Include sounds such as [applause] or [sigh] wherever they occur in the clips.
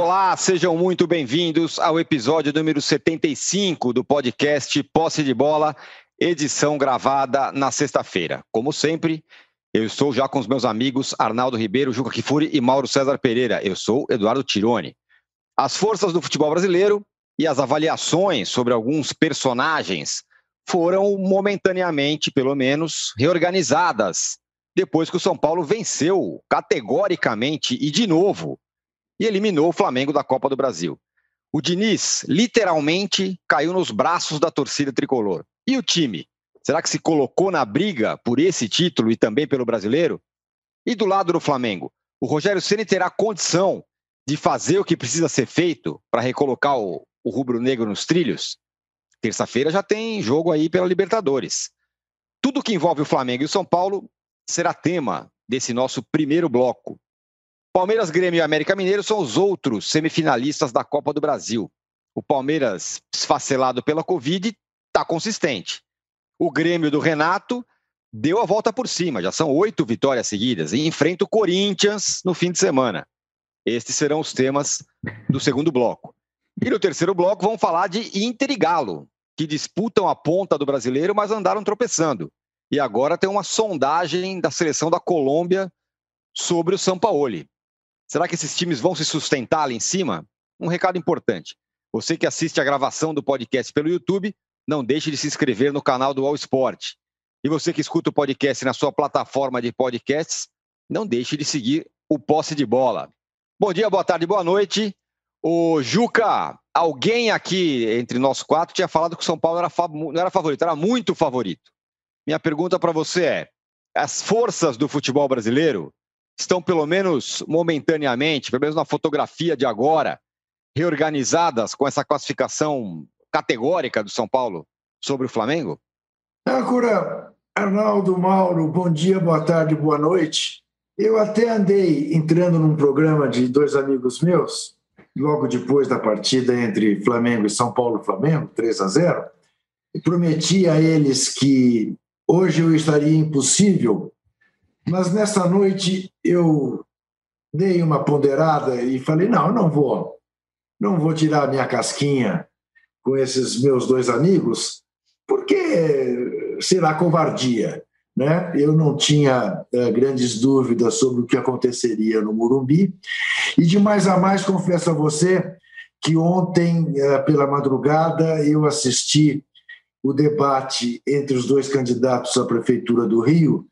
Olá, sejam muito bem-vindos ao episódio número 75 do podcast Posse de Bola, edição gravada na sexta-feira. Como sempre, eu estou já com os meus amigos Arnaldo Ribeiro, Juca Kifuri e Mauro César Pereira. Eu sou Eduardo Tironi. As forças do futebol brasileiro e as avaliações sobre alguns personagens foram momentaneamente, pelo menos, reorganizadas depois que o São Paulo venceu categoricamente e de novo e eliminou o Flamengo da Copa do Brasil. O Diniz literalmente caiu nos braços da torcida tricolor. E o time? Será que se colocou na briga por esse título e também pelo brasileiro? E do lado do Flamengo, o Rogério Ceni terá condição de fazer o que precisa ser feito para recolocar o, o rubro-negro nos trilhos? Terça-feira já tem jogo aí pela Libertadores. Tudo que envolve o Flamengo e o São Paulo será tema desse nosso primeiro bloco. Palmeiras, Grêmio e América Mineiro são os outros semifinalistas da Copa do Brasil. O Palmeiras, esfacelado pela Covid, está consistente. O Grêmio do Renato deu a volta por cima, já são oito vitórias seguidas e enfrenta o Corinthians no fim de semana. Estes serão os temas do segundo bloco. E no terceiro bloco vamos falar de Inter e Galo, que disputam a ponta do brasileiro, mas andaram tropeçando. E agora tem uma sondagem da seleção da Colômbia sobre o Sampaoli. Será que esses times vão se sustentar ali em cima? Um recado importante. Você que assiste a gravação do podcast pelo YouTube, não deixe de se inscrever no canal do All Sport. E você que escuta o podcast na sua plataforma de podcasts, não deixe de seguir o Posse de Bola. Bom dia, boa tarde, boa noite. O Juca, alguém aqui entre nós quatro tinha falado que o São Paulo era não era favorito, era muito favorito. Minha pergunta para você é: as forças do futebol brasileiro estão, pelo menos momentaneamente, pelo menos na fotografia de agora, reorganizadas com essa classificação categórica do São Paulo sobre o Flamengo? Âncora, Arnaldo, Mauro, bom dia, boa tarde, boa noite. Eu até andei entrando num programa de dois amigos meus, logo depois da partida entre Flamengo e São Paulo Flamengo, 3 a 0, e prometi a eles que hoje eu estaria impossível mas nessa noite eu dei uma ponderada e falei: não, não vou, não vou tirar minha casquinha com esses meus dois amigos, porque será covardia. Né? Eu não tinha é, grandes dúvidas sobre o que aconteceria no Murumbi. E de mais a mais, confesso a você que ontem, é, pela madrugada, eu assisti o debate entre os dois candidatos à Prefeitura do Rio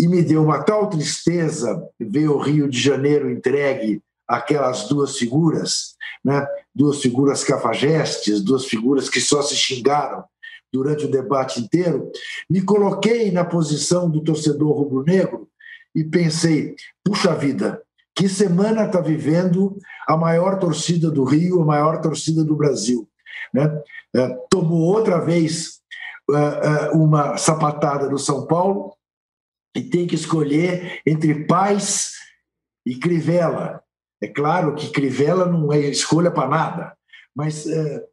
e me deu uma tal tristeza ver o Rio de Janeiro entregue aquelas duas figuras, né? duas figuras cafajestes, duas figuras que só se xingaram durante o debate inteiro, me coloquei na posição do torcedor rubro-negro e pensei, puxa vida, que semana está vivendo a maior torcida do Rio, a maior torcida do Brasil. Né? É, tomou outra vez é, é, uma sapatada do São Paulo, e tem que escolher entre paz e Crivella. É claro que Crivella não é escolha para nada, mas é,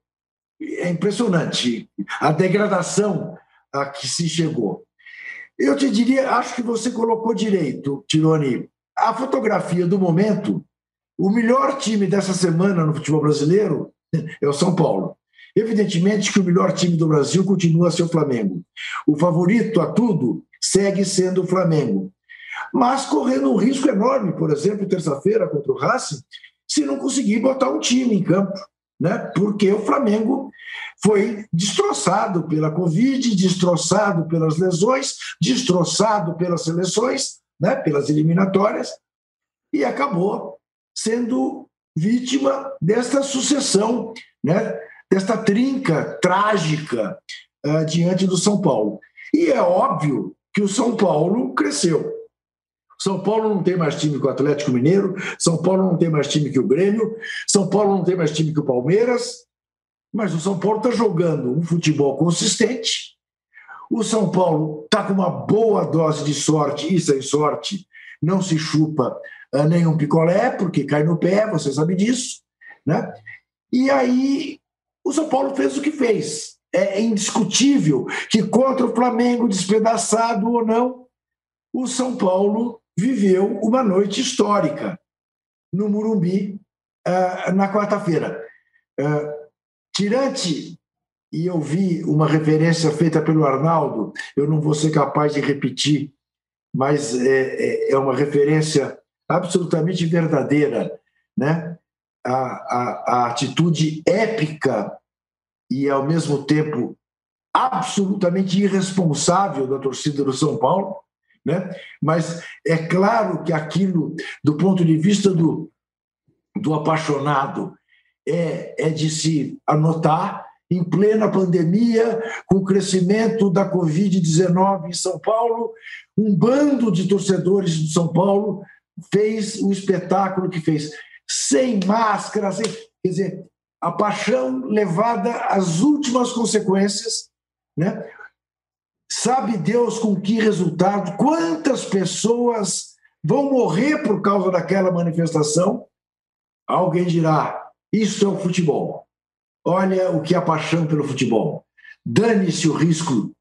é, impressionante a degradação a que se chegou. Eu te diria, acho que você colocou direito, Tironi. A fotografia do momento, o melhor time dessa semana no futebol brasileiro [laughs] é o São Paulo. Evidentemente que o melhor time do Brasil continua a ser o Flamengo. O favorito a tudo segue sendo o Flamengo. Mas correndo um risco enorme, por exemplo, terça-feira contra o Racing, se não conseguir botar um time em campo, né? porque o Flamengo foi destroçado pela Covid, destroçado pelas lesões, destroçado pelas seleções, né? pelas eliminatórias, e acabou sendo vítima desta sucessão, né? desta trinca trágica uh, diante do São Paulo. E é óbvio que o São Paulo cresceu. São Paulo não tem mais time que o Atlético Mineiro, São Paulo não tem mais time que o Grêmio, São Paulo não tem mais time que o Palmeiras, mas o São Paulo está jogando um futebol consistente. O São Paulo está com uma boa dose de sorte e sem sorte, não se chupa uh, nenhum picolé, porque cai no pé, você sabe disso. Né? E aí o São Paulo fez o que fez é indiscutível que contra o Flamengo, despedaçado ou não, o São Paulo viveu uma noite histórica no Murumbi, uh, na quarta-feira. Uh, tirante, e eu vi uma referência feita pelo Arnaldo, eu não vou ser capaz de repetir, mas é, é, é uma referência absolutamente verdadeira, né? A, a, a atitude épica e, ao mesmo tempo, absolutamente irresponsável da torcida do São Paulo, né? mas é claro que aquilo, do ponto de vista do, do apaixonado, é, é de se anotar em plena pandemia, com o crescimento da Covid-19 em São Paulo, um bando de torcedores de São Paulo fez o espetáculo que fez, sem máscara, sem, quer dizer, a paixão levada às últimas consequências, né? Sabe Deus com que resultado? Quantas pessoas vão morrer por causa daquela manifestação? Alguém dirá: isso é o futebol. Olha o que é a paixão pelo futebol. Dane-se o risco,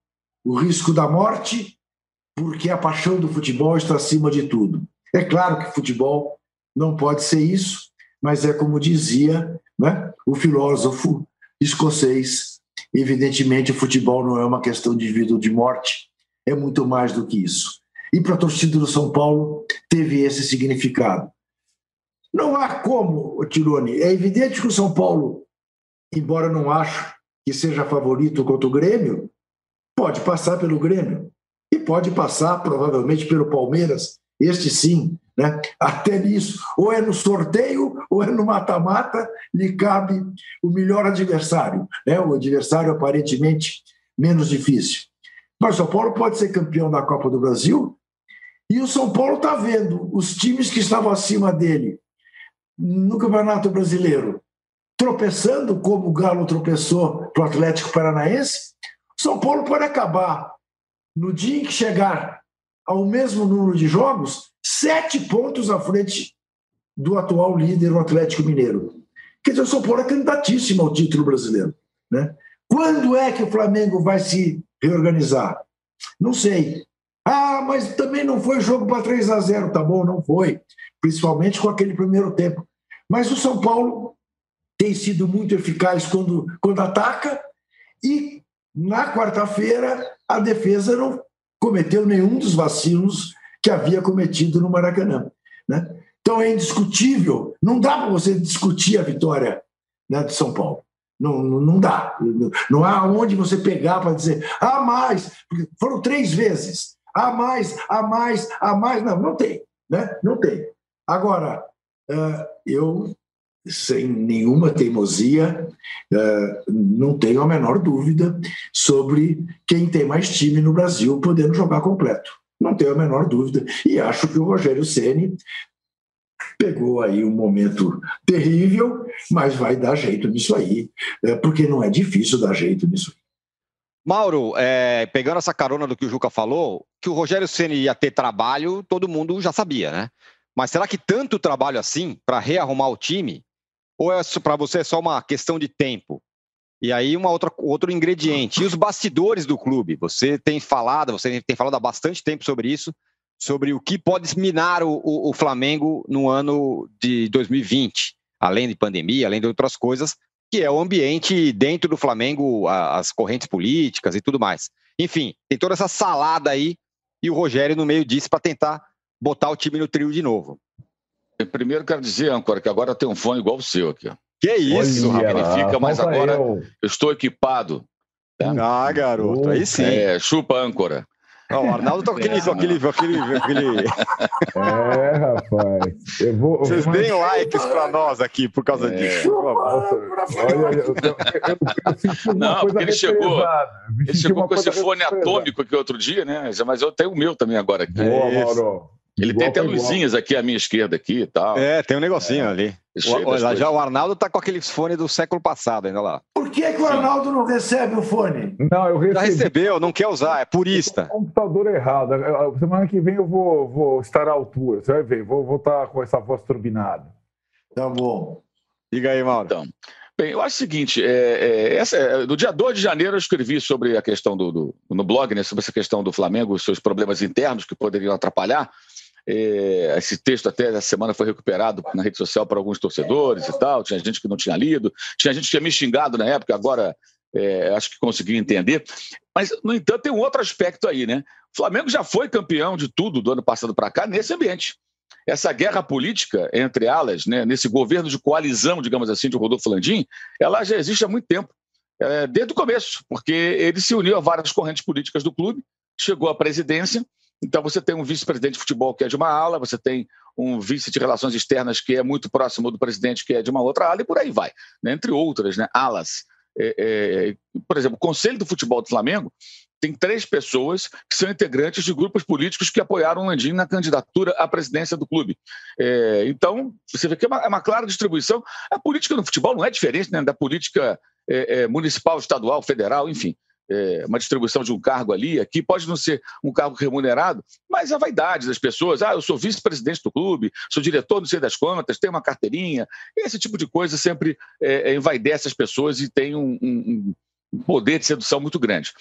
o risco da morte, porque a paixão do futebol está acima de tudo. É claro que futebol não pode ser isso, mas é como dizia né, o filósofo escocês Evidentemente, o futebol não é uma questão de vida ou de morte, é muito mais do que isso. E para a torcida do São Paulo, teve esse significado. Não há como, Tirone, é evidente que o São Paulo, embora não acho que seja favorito contra o Grêmio, pode passar pelo Grêmio e pode passar provavelmente pelo Palmeiras, este sim, né? Até nisso, ou é no sorteio ou é no mata-mata, lhe cabe o melhor adversário, né? o adversário aparentemente menos difícil. Mas o São Paulo pode ser campeão da Copa do Brasil e o São Paulo está vendo os times que estavam acima dele no Campeonato Brasileiro tropeçando, como o Galo tropeçou para o Atlético Paranaense. São Paulo pode acabar no dia em que chegar ao mesmo número de jogos sete pontos à frente do atual líder, o Atlético Mineiro. Quer dizer, o São Paulo é candidatíssimo ao título brasileiro. Né? Quando é que o Flamengo vai se reorganizar? Não sei. Ah, mas também não foi jogo para 3 a 0 Tá bom, não foi. Principalmente com aquele primeiro tempo. Mas o São Paulo tem sido muito eficaz quando, quando ataca e na quarta-feira a defesa não cometeu nenhum dos vacilos que havia cometido no Maracanã. Né? Então é indiscutível, não dá para você discutir a vitória né, de São Paulo. Não, não, não dá. Não há onde você pegar para dizer, ah, mais, porque foram três vezes, ah, mais, ah, mais, ah, mais. Não, não tem. Né? Não tem. Agora, eu, sem nenhuma teimosia, não tenho a menor dúvida sobre quem tem mais time no Brasil podendo jogar completo. Não tenho a menor dúvida. E acho que o Rogério Ceni pegou aí um momento terrível, mas vai dar jeito nisso aí, é, porque não é difícil dar jeito nisso. Mauro, é, pegando essa carona do que o Juca falou, que o Rogério Ceni ia ter trabalho, todo mundo já sabia, né? Mas será que tanto trabalho assim para rearrumar o time? Ou é para você é só uma questão de tempo? E aí, uma outra, outro ingrediente. E os bastidores do clube? Você tem falado, você tem falado há bastante tempo sobre isso, sobre o que pode minar o, o, o Flamengo no ano de 2020, além de pandemia, além de outras coisas, que é o ambiente dentro do Flamengo, as correntes políticas e tudo mais. Enfim, tem toda essa salada aí e o Rogério no meio disso para tentar botar o time no trio de novo. Primeiro quero dizer, Ancora, que agora tem um fone igual o seu aqui. Que isso, Magnifica, mas agora eu. eu. estou equipado. Tá? Ah, garoto, aí sim. É, chupa âncora. Oh, o Arnaldo tá com aquele, é, aquele, aquele, aquele... É, rapaz. Eu vou, Vocês eu deem likes para nós aqui por causa é. disso. Nossa, olha, eu, eu, [laughs] Não, porque ele chegou, ele chegou com esse fone atômico aqui outro dia, né? Mas eu tenho o meu também agora. Aqui. Boa, Mauro. Ele igual tem até luzinhas aqui à minha esquerda aqui e tal. É, tem um negocinho é. ali. O, olha, já o Arnaldo tá com aquele fone do século passado ainda lá. Por que, que o Arnaldo não recebe o fone? Não, eu recebi. Já recebeu, não quer usar, é purista. computador errado. Semana que vem eu vou, vou estar à altura, você vai ver. Vou voltar com essa voz turbinada. Tá bom. Diga aí, Mauro. Então, Bem, eu acho o seguinte: é, é, essa, é, no dia 2 de janeiro eu escrevi sobre a questão do, do, no blog, né, sobre essa questão do Flamengo, os seus problemas internos que poderiam atrapalhar. É, esse texto até essa semana foi recuperado na rede social para alguns torcedores e tal. Tinha gente que não tinha lido, tinha gente que tinha me xingado na época, agora é, acho que consegui entender. Mas, no entanto, tem um outro aspecto aí, né? O Flamengo já foi campeão de tudo do ano passado para cá nesse ambiente. Essa guerra política entre alas, né, nesse governo de coalizão, digamos assim, de Rodolfo Landim, ela já existe há muito tempo, é, desde o começo, porque ele se uniu a várias correntes políticas do clube, chegou à presidência, então você tem um vice-presidente de futebol que é de uma ala, você tem um vice de relações externas que é muito próximo do presidente que é de uma outra ala e por aí vai, né? entre outras né? alas. É, é, por exemplo, o Conselho do Futebol do Flamengo tem três pessoas que são integrantes de grupos políticos que apoiaram o Landim na candidatura à presidência do clube. É, então, você vê que é uma, é uma, clara distribuição. A política no futebol não é diferente né, da política é, é, municipal, estadual, federal, enfim é, uma distribuição de um cargo ali, aqui pode não ser um cargo remunerado, mas a vaidade das pessoas, ah, eu sou vice-presidente do clube, sou diretor não sei das contas, tenho uma carteirinha, esse tipo de coisa sempre é, é envaidece as pessoas e tem um, um, um poder de sedução muito grande.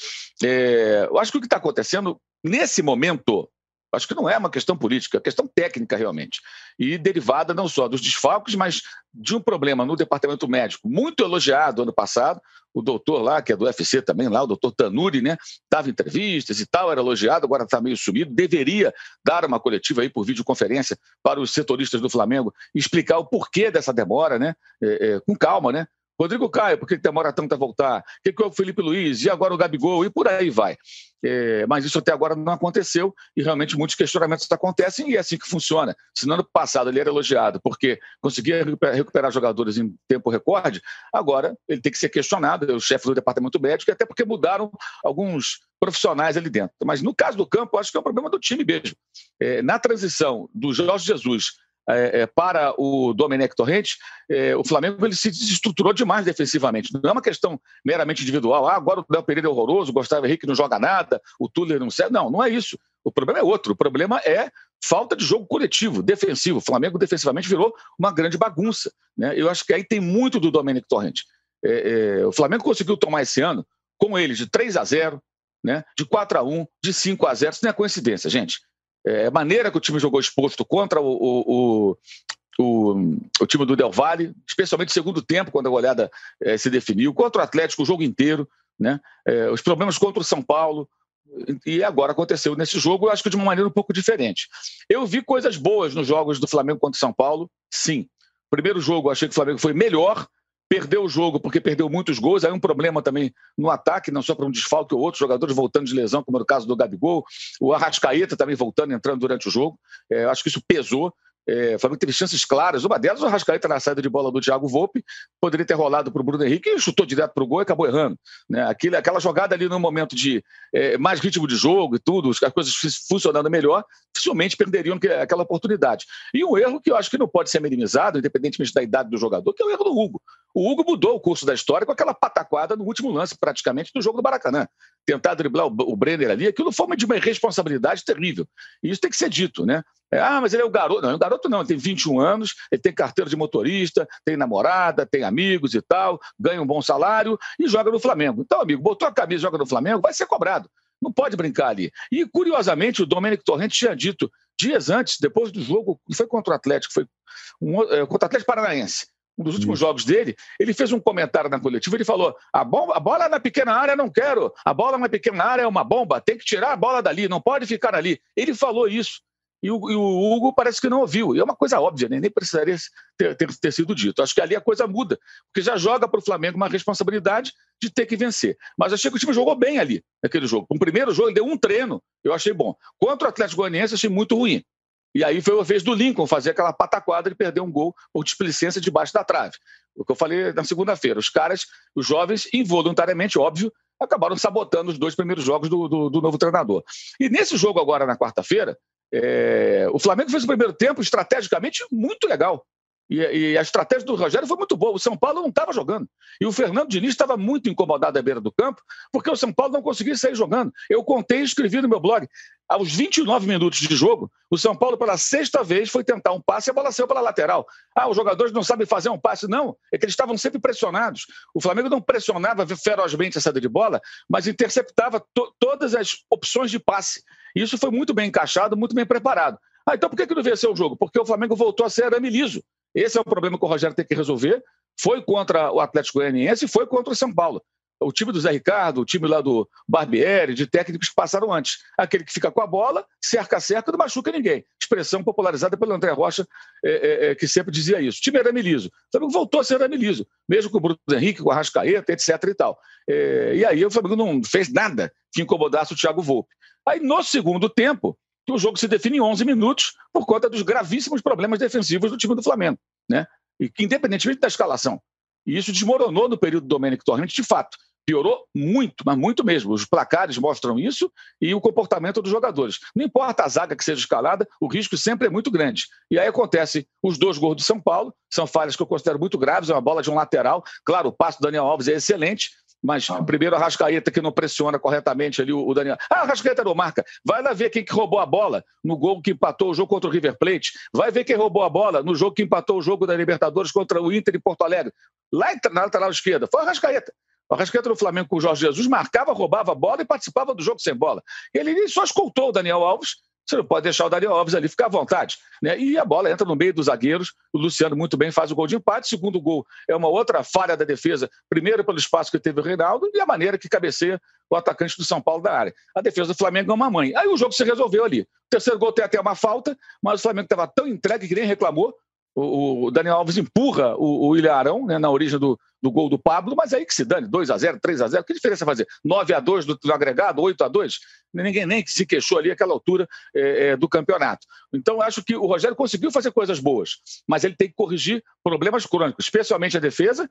É, eu acho que o que está acontecendo nesse momento Acho que não é uma questão política, é questão técnica realmente. E derivada não só dos desfalques, mas de um problema no departamento médico, muito elogiado ano passado. O doutor lá, que é do UFC também, lá, o doutor Tanuri, né? Dava entrevistas e tal, era elogiado, agora está meio sumido. Deveria dar uma coletiva aí por videoconferência para os setoristas do Flamengo explicar o porquê dessa demora, né? É, é, com calma, né? Rodrigo Caio, por que demora tanto a voltar? O que, que é o Felipe Luiz? E agora o Gabigol? E por aí vai. É, mas isso até agora não aconteceu e realmente muitos questionamentos acontecem e é assim que funciona. Se no ano passado ele era elogiado porque conseguia recuperar jogadores em tempo recorde, agora ele tem que ser questionado, é o chefe do departamento médico, até porque mudaram alguns profissionais ali dentro. Mas no caso do campo, acho que é um problema do time mesmo. É, na transição do Jorge Jesus é, é, para o Domenech Torrente, é, o Flamengo ele se desestruturou demais defensivamente. Não é uma questão meramente individual. Ah, agora o Léo Pereira é horroroso, o Gustavo Henrique não joga nada, o Tuller não serve. Não, não é isso. O problema é outro. O problema é falta de jogo coletivo, defensivo. O Flamengo defensivamente virou uma grande bagunça. Né? Eu acho que aí tem muito do Domenech Torrente. É, é, o Flamengo conseguiu tomar esse ano, com ele, de 3 a 0 né? de 4 a 1 de 5 a 0 Isso não é coincidência, gente é, maneira que o time jogou exposto contra o, o, o, o time do Del Valle, especialmente no segundo tempo, quando a goleada é, se definiu, contra o Atlético o jogo inteiro, né? É, os problemas contra o São Paulo, e agora aconteceu nesse jogo, eu acho que de uma maneira um pouco diferente. Eu vi coisas boas nos jogos do Flamengo contra o São Paulo, sim. Primeiro jogo, achei que o Flamengo foi melhor, perdeu o jogo porque perdeu muitos gols, aí um problema também no ataque, não só para um desfalque ou outros jogadores voltando de lesão, como no caso do Gabigol, o Arrascaeta também voltando, entrando durante o jogo, é, acho que isso pesou, é, o Flamengo teve chances claras. Uma delas, o Arrascaeta na saída de bola do Thiago Volpe, poderia ter rolado para o Bruno Henrique e chutou direto para o gol e acabou errando. Né? Aquilo, aquela jogada ali no momento de é, mais ritmo de jogo e tudo, as coisas funcionando melhor, dificilmente perderiam aquela oportunidade. E um erro que eu acho que não pode ser minimizado, independentemente da idade do jogador, que é o erro do Hugo. O Hugo mudou o curso da história com aquela pataquada no último lance, praticamente, do jogo do Baracanã. Tentar driblar o Brenner ali, aquilo foi de uma irresponsabilidade terrível. E isso tem que ser dito, né? É, ah, mas ele é o garoto. Não, o garoto não, ele tem 21 anos, ele tem carteira de motorista, tem namorada, tem amigos e tal, ganha um bom salário e joga no Flamengo. Então, amigo, botou a camisa e joga no Flamengo, vai ser cobrado. Não pode brincar ali. E, curiosamente, o Domênico Torrente tinha dito dias antes, depois do jogo, não foi contra o Atlético, foi um, é, contra o Atlético Paranaense um dos últimos jogos dele, ele fez um comentário na coletiva, ele falou, a, bomba, a bola na pequena área não quero, a bola na pequena área é uma bomba, tem que tirar a bola dali, não pode ficar ali. Ele falou isso e o, e o, Hugo parece que não ouviu. E é uma coisa óbvia, né? nem precisaria ter, ter, ter, sido dito. Acho que ali a coisa muda, porque já joga para o Flamengo uma responsabilidade de ter que vencer. Mas achei que o time jogou bem ali, naquele jogo. No primeiro jogo, ele deu um treino, eu achei bom. Contra o Atlético Goianiense, achei muito ruim. E aí foi a vez do Lincoln fazer aquela pataquada de perder um gol por displicência debaixo da trave. O que eu falei na segunda-feira. Os caras, os jovens, involuntariamente, óbvio, acabaram sabotando os dois primeiros jogos do, do, do novo treinador. E nesse jogo agora, na quarta-feira, é, o Flamengo fez o primeiro tempo estrategicamente muito legal. E, e, a estratégia do Rogério foi muito boa. O São Paulo não estava jogando. E o Fernando Diniz estava muito incomodado à beira do campo, porque o São Paulo não conseguia sair jogando. Eu contei e escrevi no meu blog. Aos 29 minutos de jogo, o São Paulo, pela sexta vez, foi tentar um passe e a bola saiu pela lateral. Ah, os jogadores não sabem fazer um passe. Não, é que eles estavam sempre pressionados. O Flamengo não pressionava ferozmente a saída de bola, mas interceptava to todas as opções de passe. E isso foi muito bem encaixado, muito bem preparado. Ah, então por que, que não venceu o jogo? Porque o Flamengo voltou a ser arame liso. Esse é o problema que o Rogério tem que resolver. Foi contra o Atlético Goianiense e foi contra o São Paulo o time do Zé Ricardo, o time lá do Barbieri, de técnicos que passaram antes. Aquele que fica com a bola, cerca cerca, não machuca ninguém. Expressão popularizada pelo André Rocha, é, é, é, que sempre dizia isso. O time era Liso. O Flamengo voltou a ser Arame Liso, mesmo com o Bruno Henrique, com a Rascaeta, etc. e tal. É, e aí o Flamengo não fez nada que incomodasse o Thiago Volpe. Aí no segundo tempo, o jogo se define em 11 minutos por conta dos gravíssimos problemas defensivos do time do Flamengo. Né? E que, independentemente da escalação, e isso desmoronou no período do Domenico Torrente, de fato. Piorou muito, mas muito mesmo. Os placares mostram isso e o comportamento dos jogadores. Não importa a zaga que seja escalada, o risco sempre é muito grande. E aí acontece os dois gols do São Paulo, são falhas que eu considero muito graves, é uma bola de um lateral. Claro, o passo do Daniel Alves é excelente, mas ah. primeiro a Rascaeta que não pressiona corretamente ali o, Daniel. Ah, a Rascaeta não marca. Vai lá ver quem que roubou a bola no gol que empatou o jogo contra o River Plate. Vai ver quem roubou a bola no jogo que empatou o jogo da Libertadores contra o Inter em Porto Alegre. Lá na lateral esquerda. Foi a Rascaeta. O Arrascaeta do Flamengo com o Jorge Jesus marcava, roubava a bola e participava do jogo sem bola. Ele só escoltou o Daniel Alves. Você não pode deixar o Daniel Alves ali ficar à vontade. Né? E a bola entra no meio dos zagueiros. O Luciano muito bem faz o gol de empate. Segundo gol é uma outra falha da defesa. Primeiro pelo espaço que teve o Reinaldo e a maneira que cabeceia o atacante do São Paulo da área. A defesa do Flamengo é uma mãe. Aí o jogo se resolveu ali. O terceiro gol tem até uma falta, mas o Flamengo estava tão entregue que nem reclamou o, Daniel Alves empurra o, o Ilharão né, na origem do, do gol do Pablo, mas aí que se dane, 2 a 0 3 a 0 que diferença fazer? 9 a 2 do, do agregado, 8 a 2 Ninguém nem se queixou ali aquela altura é, é, do campeonato. Então, acho que o Rogério conseguiu fazer coisas boas, mas ele tem que corrigir problemas crônicos, especialmente a defesa,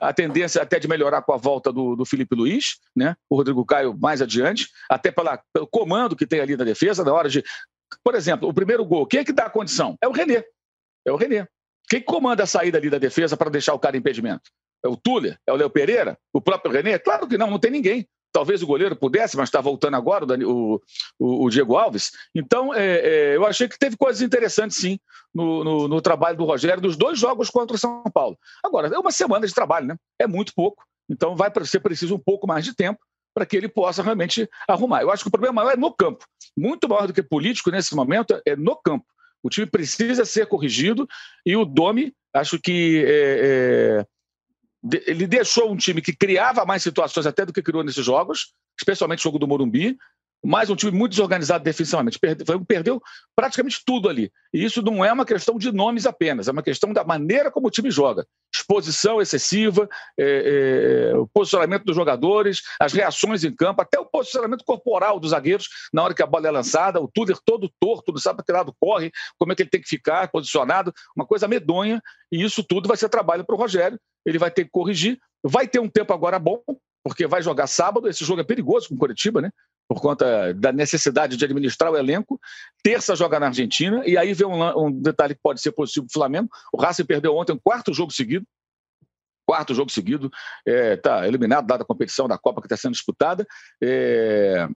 a tendência até de melhorar com a volta do, do Felipe Luiz, né? o Rodrigo Caio mais adiante, até pela, pelo comando que tem ali na defesa, na hora de. Por exemplo, o primeiro gol, quem é que dá a condição? É o Renê. É o Renê. Quem comanda a saída ali da defesa para deixar o cara em impedimento? É o Tuller? É o Léo Pereira? O próprio Renê? Claro que não, não tem ninguém. Talvez o goleiro pudesse, mas está voltando agora o, o, o, Diego Alves. Então, é, é, eu achei que teve coisas interessantes, sim, no, no, no, trabalho do Rogério, dos dois jogos contra o São Paulo. Agora, é uma semana de trabalho, né? É muito pouco. Então, vai ser preciso um pouco mais de tempo para que ele possa realmente arrumar. Eu acho que o problema maior é no campo. Muito maior do que político nesse momento é no campo. O time precisa ser corrigido e o Domi, acho que é, é, ele deixou um time que criava mais situações até do que criou nesses jogos, especialmente o jogo do Morumbi, mas um time muito desorganizado defensivamente. Perdeu, perdeu, praticamente tudo ali. E isso não é uma questão de nomes apenas, é uma questão da maneira como o time joga. Exposição excessiva, é, é, o posicionamento dos jogadores, as reações em campo, até o posicionamento corporal dos zagueiros na hora que a bola é lançada, o Tuller todo torto, não sabe para que lado corre, como é que ele tem que ficar posicionado, uma coisa medonha, e isso tudo vai ser trabalho para o Rogério. Ele vai ter que corrigir. Vai ter um tempo agora bom, porque vai jogar sábado. Esse jogo é perigoso com o Curitiba, né? Por conta da necessidade de administrar o elenco. Terça joga na Argentina, e aí vem um, um detalhe que pode ser positivo para o Flamengo. O Racing perdeu ontem um quarto jogo seguido. Quarto jogo seguido, está é, eliminado da competição da Copa que está sendo disputada. É,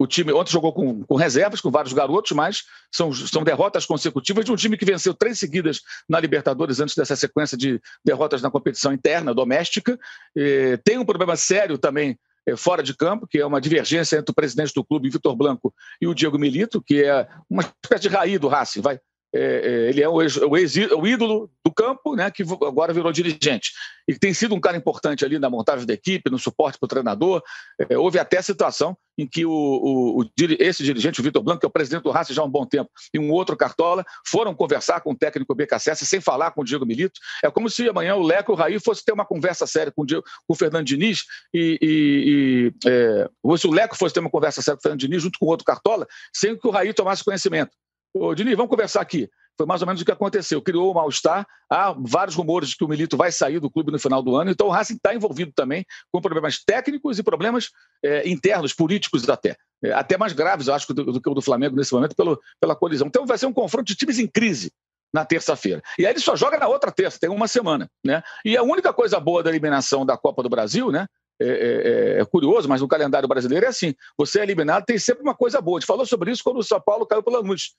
o time ontem jogou com, com, reservas, com vários garotos, mas são, são derrotas consecutivas de um time que venceu três seguidas na Libertadores antes dessa sequência de derrotas na competição interna, doméstica. É, tem um problema sério também fora de campo, que é uma divergência entre o presidente do clube, Vitor Blanco, e o Diego Milito, que é uma espécie de raiz do Racing, vai. É, é, ele é o, ex, o, ex, o, ídolo do campo, né, que agora virou dirigente. E tem sido um cara importante ali na montagem da equipe, no suporte para o treinador. É, houve até a situação em que o, esse dirigente, o Vitor Blanco, que é o presidente do Racing já há um bom tempo, e um outro Cartola, foram conversar com o técnico BKSS sem falar com o Diego Milito. É como se amanhã o Leco e o Raí fosse ter uma conversa séria com o, Diego, com o Fernando Diniz e, e, e é, se o Leco fosse ter uma conversa séria com o Fernando Diniz junto com o outro Cartola, sem que o Raí tomasse conhecimento. Ô, Diniz, vamos conversar aqui. Foi mais ou menos o que aconteceu. Criou o mal-estar. Há vários rumores de que o Milito vai sair do clube no final do ano. Então o Racing está envolvido também com problemas técnicos e problemas é, internos, políticos até. É, até mais graves, eu acho, do, do, que o do Flamengo nesse momento, pelo, pela colisão. Então vai ser um confronto de times em crise na terça-feira. E aí ele só joga na outra terça, tem uma semana. Né? E a única coisa boa da eliminação da Copa do Brasil, né? É, é, é, é, curioso, mas no calendário brasileiro é assim: você é eliminado, tem sempre uma coisa boa. A gente falou sobre isso quando o São Paulo caiu pela Lanús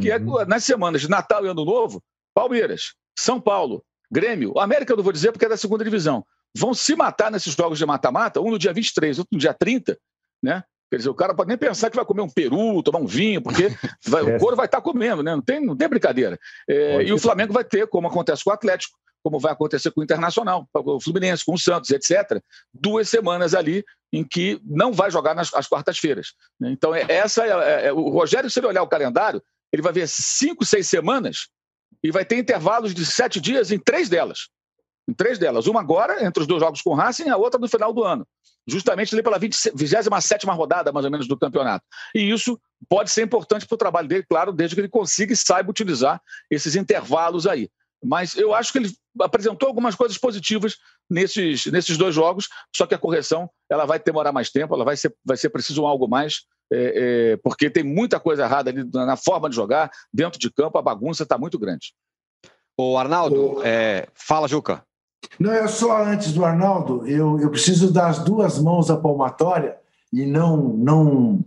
que é uhum. nas semanas de Natal e Ano Novo, Palmeiras, São Paulo, Grêmio, o América eu não vou dizer porque é da segunda divisão, vão se matar nesses jogos de mata-mata, um no dia 23, outro no dia 30, né? Quer dizer, o cara pode nem pensar que vai comer um peru, tomar um vinho, porque [laughs] vai, o couro vai estar comendo, né? Não tem, não tem brincadeira. É, e o Flamengo vai ter, como acontece com o Atlético, como vai acontecer com o Internacional, com o Fluminense, com o Santos, etc., duas semanas ali em que não vai jogar nas as quartas-feiras. Então, é, essa é, é, é, o Rogério, se ele olhar o calendário, ele vai ver cinco, seis semanas e vai ter intervalos de sete dias em três delas. Em três delas. Uma agora, entre os dois jogos com o Racing, a outra no final do ano justamente ali pela 27 rodada, mais ou menos, do campeonato. E isso pode ser importante para o trabalho dele, claro, desde que ele consiga e saiba utilizar esses intervalos aí. Mas eu acho que ele apresentou algumas coisas positivas nesses, nesses dois jogos, só que a correção ela vai demorar mais tempo, ela vai ser, vai ser preciso algo mais, é, é, porque tem muita coisa errada ali na forma de jogar, dentro de campo, a bagunça está muito grande. O Arnaldo, é, fala, Juca. Não, é só antes do Arnaldo, eu, eu preciso dar as duas mãos à palmatória e não, não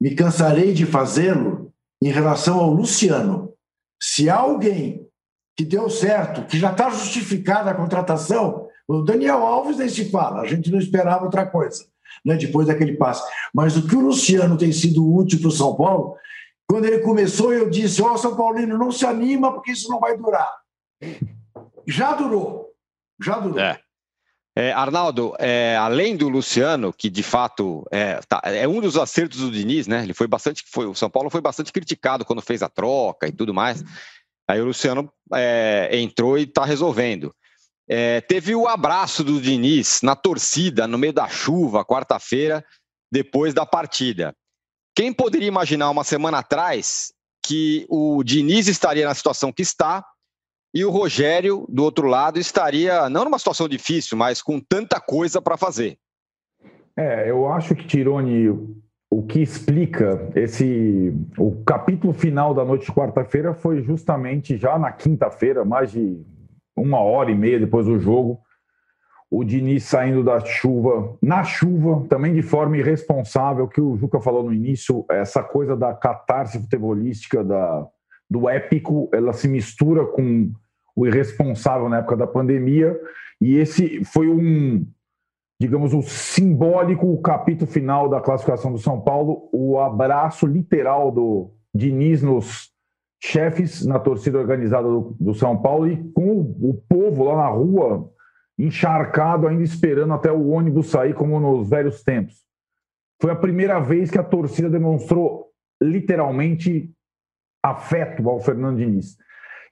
me cansarei de fazê-lo em relação ao Luciano. Se há alguém que deu certo, que já está justificada a contratação, o Daniel Alves nem se fala, a gente não esperava outra coisa, né, depois daquele passe. Mas o que o Luciano tem sido útil para o São Paulo, quando ele começou, eu disse: Ó, oh, São Paulino, não se anima, porque isso não vai durar. Já durou. Já durou. É. É, Arnaldo, é, além do Luciano, que de fato é, tá, é, um dos acertos do Diniz, né? Ele foi bastante, foi, o São Paulo foi bastante criticado quando fez a troca e tudo mais. Aí o Luciano é, entrou e está resolvendo. É, teve o abraço do Diniz na torcida, no meio da chuva, quarta-feira, depois da partida. Quem poderia imaginar uma semana atrás que o Diniz estaria na situação que está e o Rogério, do outro lado, estaria não numa situação difícil, mas com tanta coisa para fazer. É, eu acho que Tirone, o que explica esse. O capítulo final da noite de quarta-feira foi justamente já na quinta-feira, mais de uma hora e meia depois do jogo. O Diniz saindo da chuva, na chuva, também de forma irresponsável, que o Juca falou no início, essa coisa da catarse futebolística, da, do épico, ela se mistura com o irresponsável na época da pandemia, e esse foi um, digamos, o um simbólico capítulo final da classificação do São Paulo, o abraço literal do Diniz nos chefes na torcida organizada do, do São Paulo e com o, o, povo lá na rua encharcado, ainda esperando até o ônibus sair, como nos velhos tempos. Foi a primeira vez que a torcida demonstrou literalmente afeto ao Fernando Diniz.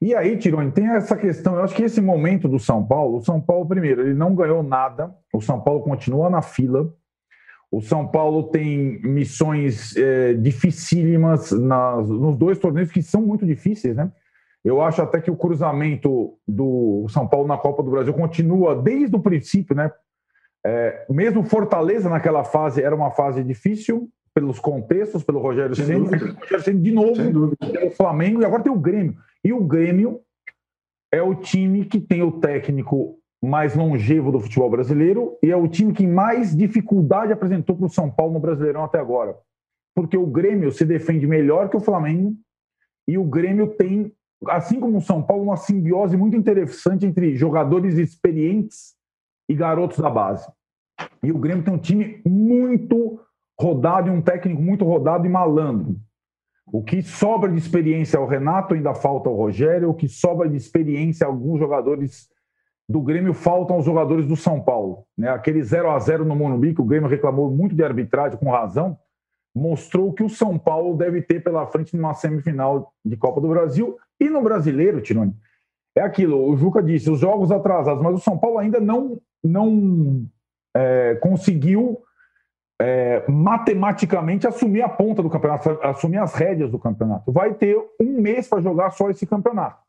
E aí, Tironi, tem essa questão. Eu acho que esse momento do São Paulo, o São Paulo, primeiro, ele não ganhou nada, o São Paulo continua na fila. O São Paulo tem missões é, dificílimas nas, nos dois torneios que são muito difíceis, né? Eu acho até que o cruzamento do São Paulo na Copa do Brasil continua desde o princípio, né? É, mesmo Fortaleza naquela fase era uma fase difícil, pelos contextos, pelo Rogério Ceni, Rogério Ceni de novo, pelo Flamengo e agora tem o Grêmio. E o Grêmio é o time que tem o técnico mais longevo do futebol brasileiro e é o time que mais dificuldade apresentou para o São Paulo no Brasileirão até agora. Porque o Grêmio se defende melhor que o Flamengo e o Grêmio tem, assim como o São Paulo, uma simbiose muito interessante entre jogadores experientes e garotos da base. E o Grêmio tem um time muito rodado e um técnico muito rodado e malandro. O que sobra de experiência ao Renato ainda falta ao Rogério, o que sobra de experiência a alguns jogadores do Grêmio faltam aos jogadores do São Paulo. Né? Aquele 0 a 0 no Morumbi, que o Grêmio reclamou muito de arbitragem, com razão, mostrou que o São Paulo deve ter pela frente numa semifinal de Copa do Brasil e no Brasileiro, Tironi. É aquilo, o Juca disse, os jogos atrasados, mas o São Paulo ainda não, não é, conseguiu é, matematicamente assumir a ponta do campeonato, assumir as rédeas do campeonato. Vai ter um mês para jogar só esse campeonato.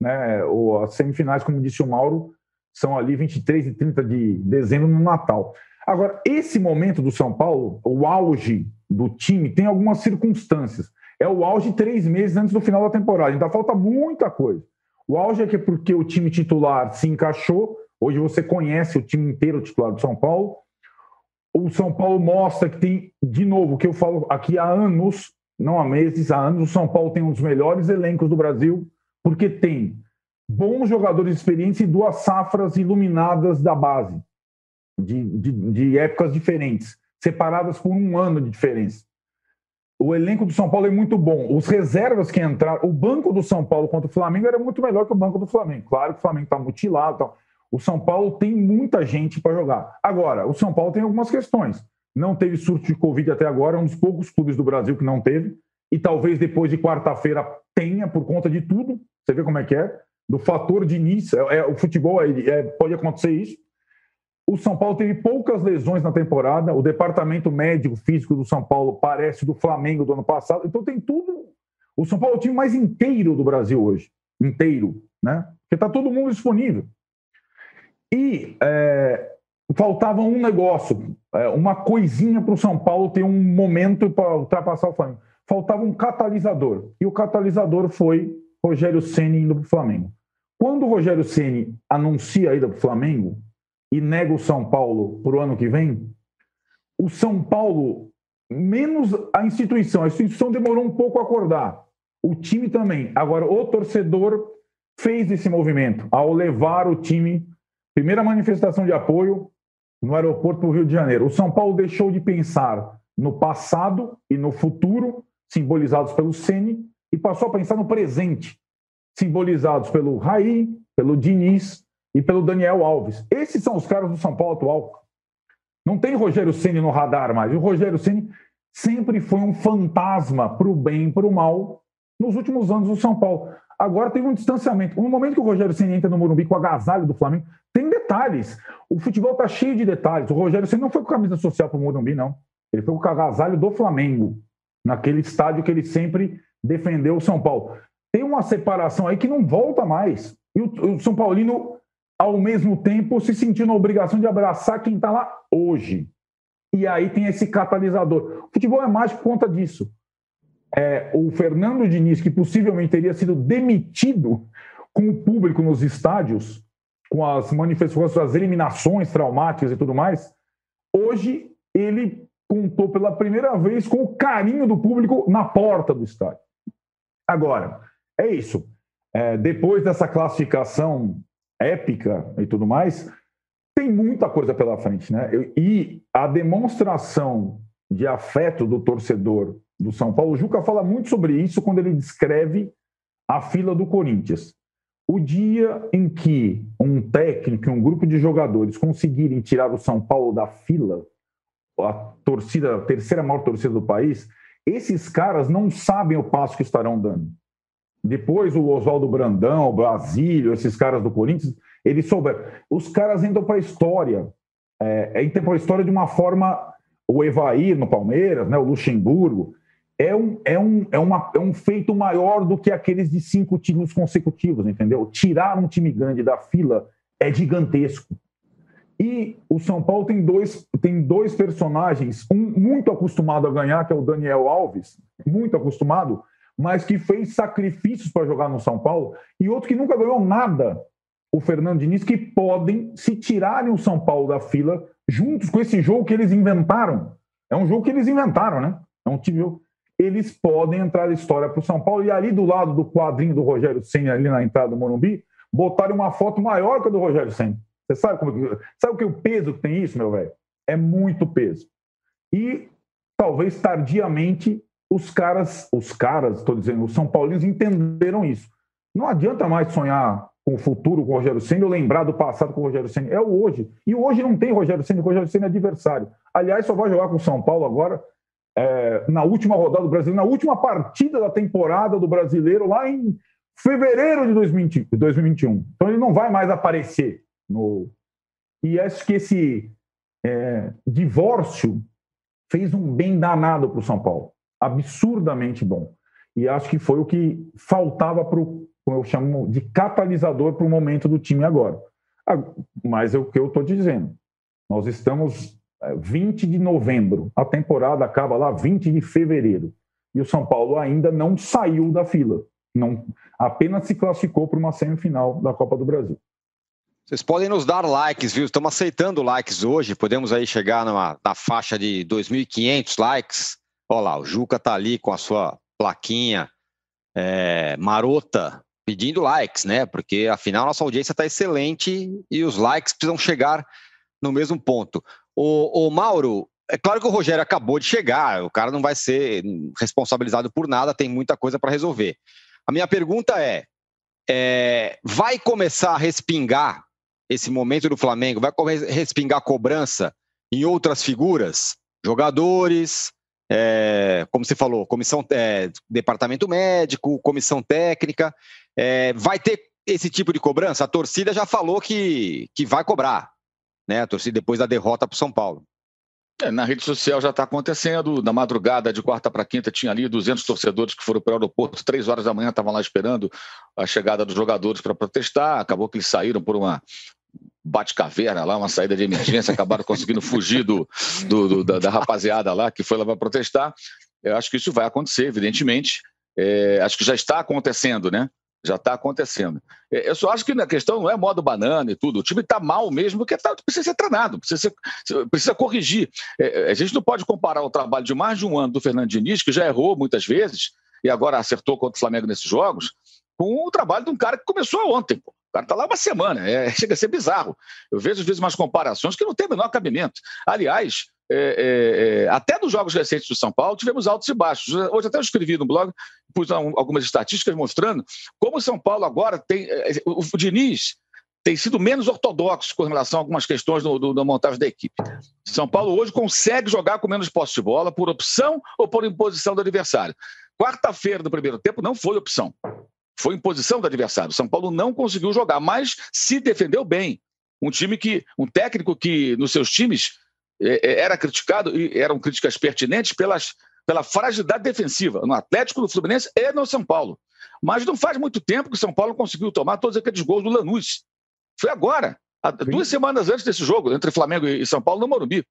Né? O, as semifinais, como disse o Mauro, são ali 23 e 30 de dezembro no Natal. Agora, esse momento do São Paulo, o auge do time, tem algumas circunstâncias. É o auge três meses antes do final da temporada, então falta muita coisa. O auge é que é porque o time titular se encaixou, hoje você conhece o time inteiro titular do São Paulo, o São Paulo mostra que tem, de novo, o que eu falo aqui há anos, não há meses, há anos, o São Paulo tem um dos melhores elencos do Brasil, porque tem bons jogadores experientes e duas safras iluminadas da base, de, de, de épocas diferentes. separadas por um ano de diferença. O elenco do São Paulo é muito bom. Os reservas que entraram, o banco do São Paulo contra o Flamengo era muito melhor que o banco do Flamengo. Claro que o Flamengo está mutilado. Tal. O São Paulo tem muita gente para jogar. Agora, o São Paulo tem algumas questões. Não teve surto de Covid até agora, é um dos poucos clubes do Brasil que não teve. E talvez depois de quarta-feira tenha, por conta de tudo. Você vê como é que é? Do fator de início. É, é, o futebol é, pode acontecer isso. O São Paulo teve poucas lesões na temporada. O departamento médico físico do São Paulo parece do Flamengo do ano passado. Então tem tudo. O São Paulo é o time mais inteiro do Brasil hoje. Inteiro, né? Porque está todo mundo disponível. E é, faltava um negócio, é, uma coisinha para o São Paulo ter um momento para ultrapassar o Flamengo. Faltava um catalisador. E o catalisador foi Rogério Ceni indo para o Flamengo. Quando o Rogério Ceni anuncia a ida para o Flamengo, e nega o São Paulo para o ano que vem, o São Paulo, menos a instituição, a instituição demorou um pouco a acordar. O time também. Agora, o torcedor fez esse movimento ao levar o time. Primeira manifestação de apoio no aeroporto do Rio de Janeiro. O São Paulo deixou de pensar no passado e no futuro, simbolizados pelo Sene, e passou a pensar no presente, simbolizados pelo Raí, pelo Diniz e pelo Daniel Alves. Esses são os caras do São Paulo atual. Não tem Rogério Ceni no radar mais. O Rogério Ceni sempre foi um fantasma para o bem e para o mal nos últimos anos do São Paulo. Agora tem um distanciamento. No momento que o Rogério Ceni entra no Morumbi com o agasalho do Flamengo, tem detalhes. O futebol está cheio de detalhes. O Rogério Ceni não foi com camisa social para o Morumbi, não. Ele foi com o agasalho do Flamengo, naquele estádio que ele sempre defendeu o São Paulo. Tem uma separação aí que não volta mais. E o, o São Paulino ao mesmo tempo se sentir na obrigação de abraçar quem está lá hoje. E aí tem esse catalisador. O futebol é mais por conta disso. É, o Fernando Diniz, que possivelmente teria sido demitido com o público nos estádios, com as manifestações, as eliminações traumáticas e tudo mais, hoje ele contou pela primeira vez com o carinho do público na porta do estádio. Agora, é isso. É, depois dessa classificação épica e tudo mais, tem muita coisa pela frente, né? E a demonstração de afeto do torcedor do São Paulo, o Juca fala muito sobre isso quando ele descreve a fila do Corinthians. O dia em que um técnico e um grupo de jogadores conseguirem tirar o São Paulo da fila, a torcida, a terceira maior torcida do país, esses caras não sabem o passo que estarão dando. Depois o Oswaldo Brandão, o Basílio, esses caras do Corinthians, eles souberam. Os caras entram para a história. É, entram para a história de uma forma. O Evair no Palmeiras, né, o Luxemburgo, é um, é, um, é, uma, é um feito maior do que aqueles de cinco títulos consecutivos, entendeu? Tirar um time grande da fila é gigantesco. E o São Paulo tem dois, tem dois personagens, um muito acostumado a ganhar, que é o Daniel Alves, muito acostumado, mas que fez sacrifícios para jogar no São Paulo, e outro que nunca ganhou nada, o Fernando Diniz, que podem, se tirarem o São Paulo da fila, juntos com esse jogo que eles inventaram. É um jogo que eles inventaram, né? É um time. Eles podem entrar na história para o São Paulo, e ali do lado do quadrinho do Rogério Senna, ali na entrada do Morumbi, botarem uma foto maior que a do Rogério Senna. Você sabe, como, sabe o que o peso que tem isso, meu velho? É muito peso. E talvez tardiamente os caras, os caras, estou dizendo, os São Paulinos entenderam isso. Não adianta mais sonhar com o futuro com o Rogério Senna ou lembrar do passado com o Rogério Senna. É o hoje. E hoje não tem Rogério Senna, o Rogério Senna é adversário. Aliás, só vai jogar com o São Paulo agora é, na última rodada do Brasil, na última partida da temporada do brasileiro, lá em fevereiro de 2020, 2021. Então ele não vai mais aparecer no. E acho que esse é, divórcio fez um bem danado para o São Paulo absurdamente bom. E acho que foi o que faltava para o, como eu chamo de catalisador para o momento do time agora. Ah, mas é o que eu estou dizendo. Nós estamos 20 é, de novembro, a temporada acaba lá 20 de fevereiro. E o São Paulo ainda não saiu da fila. Não, apenas se classificou para uma semifinal da Copa do Brasil. Vocês podem nos dar likes, viu? Estamos aceitando likes hoje. Podemos aí chegar numa, na faixa de 2.500 likes. Olha lá, o Juca tá ali com a sua plaquinha é, marota pedindo likes, né? Porque afinal nossa audiência está excelente e os likes precisam chegar no mesmo ponto. O, o Mauro, é claro que o Rogério acabou de chegar, o cara não vai ser responsabilizado por nada, tem muita coisa para resolver. A minha pergunta é, é, vai começar a respingar esse momento do Flamengo, vai respingar a cobrança em outras figuras, jogadores, é, como você falou, comissão, é, departamento médico, comissão técnica, é, vai ter esse tipo de cobrança? A torcida já falou que, que vai cobrar, né? A torcida depois da derrota para o São Paulo. É, na rede social já está acontecendo. Na madrugada de quarta para quinta tinha ali 200 torcedores que foram para o aeroporto, três horas da manhã estavam lá esperando a chegada dos jogadores para protestar. Acabou que eles saíram por uma bate-caverna lá, uma saída de emergência, acabaram conseguindo fugir do, do, do da, da, rapaziada lá que foi lá para protestar. Eu acho que isso vai acontecer, evidentemente. É, acho que já está acontecendo, né? Já está acontecendo. É, eu só acho que a questão não é modo banana e tudo. O time está mal mesmo, porque tá, precisa ser treinado, precisa, ser, precisa corrigir. É, é, a gente não pode comparar o trabalho de mais de um ano do Fernando Diniz, que já errou muitas vezes e agora acertou contra o Flamengo nesses jogos, com o trabalho de um cara que começou ontem. Pô. O cara está lá uma semana, é, [laughs] chega a ser bizarro. Eu vejo às vezes umas comparações que não tem o menor cabimento. Aliás, é, é, é, até nos jogos recentes do São Paulo, tivemos altos e baixos. Hoje até eu escrevi no blog, pus algumas estatísticas mostrando como o São Paulo agora tem. É, é, o, o Diniz tem sido menos ortodoxo com relação a algumas questões do, do, da montagem da equipe. São Paulo hoje consegue jogar com menos posse de bola por opção ou por imposição do adversário. Quarta-feira do primeiro tempo não foi opção, foi imposição do adversário. São Paulo não conseguiu jogar, mas se defendeu bem. Um time que, um técnico que nos seus times é, é, era criticado, e eram críticas pertinentes, pelas, pela fragilidade defensiva no Atlético, no Fluminense e no São Paulo. Mas não faz muito tempo que o São Paulo conseguiu tomar todos aqueles gols do Lanús. Foi agora, duas semanas antes desse jogo, entre Flamengo e São Paulo, no Morumbi.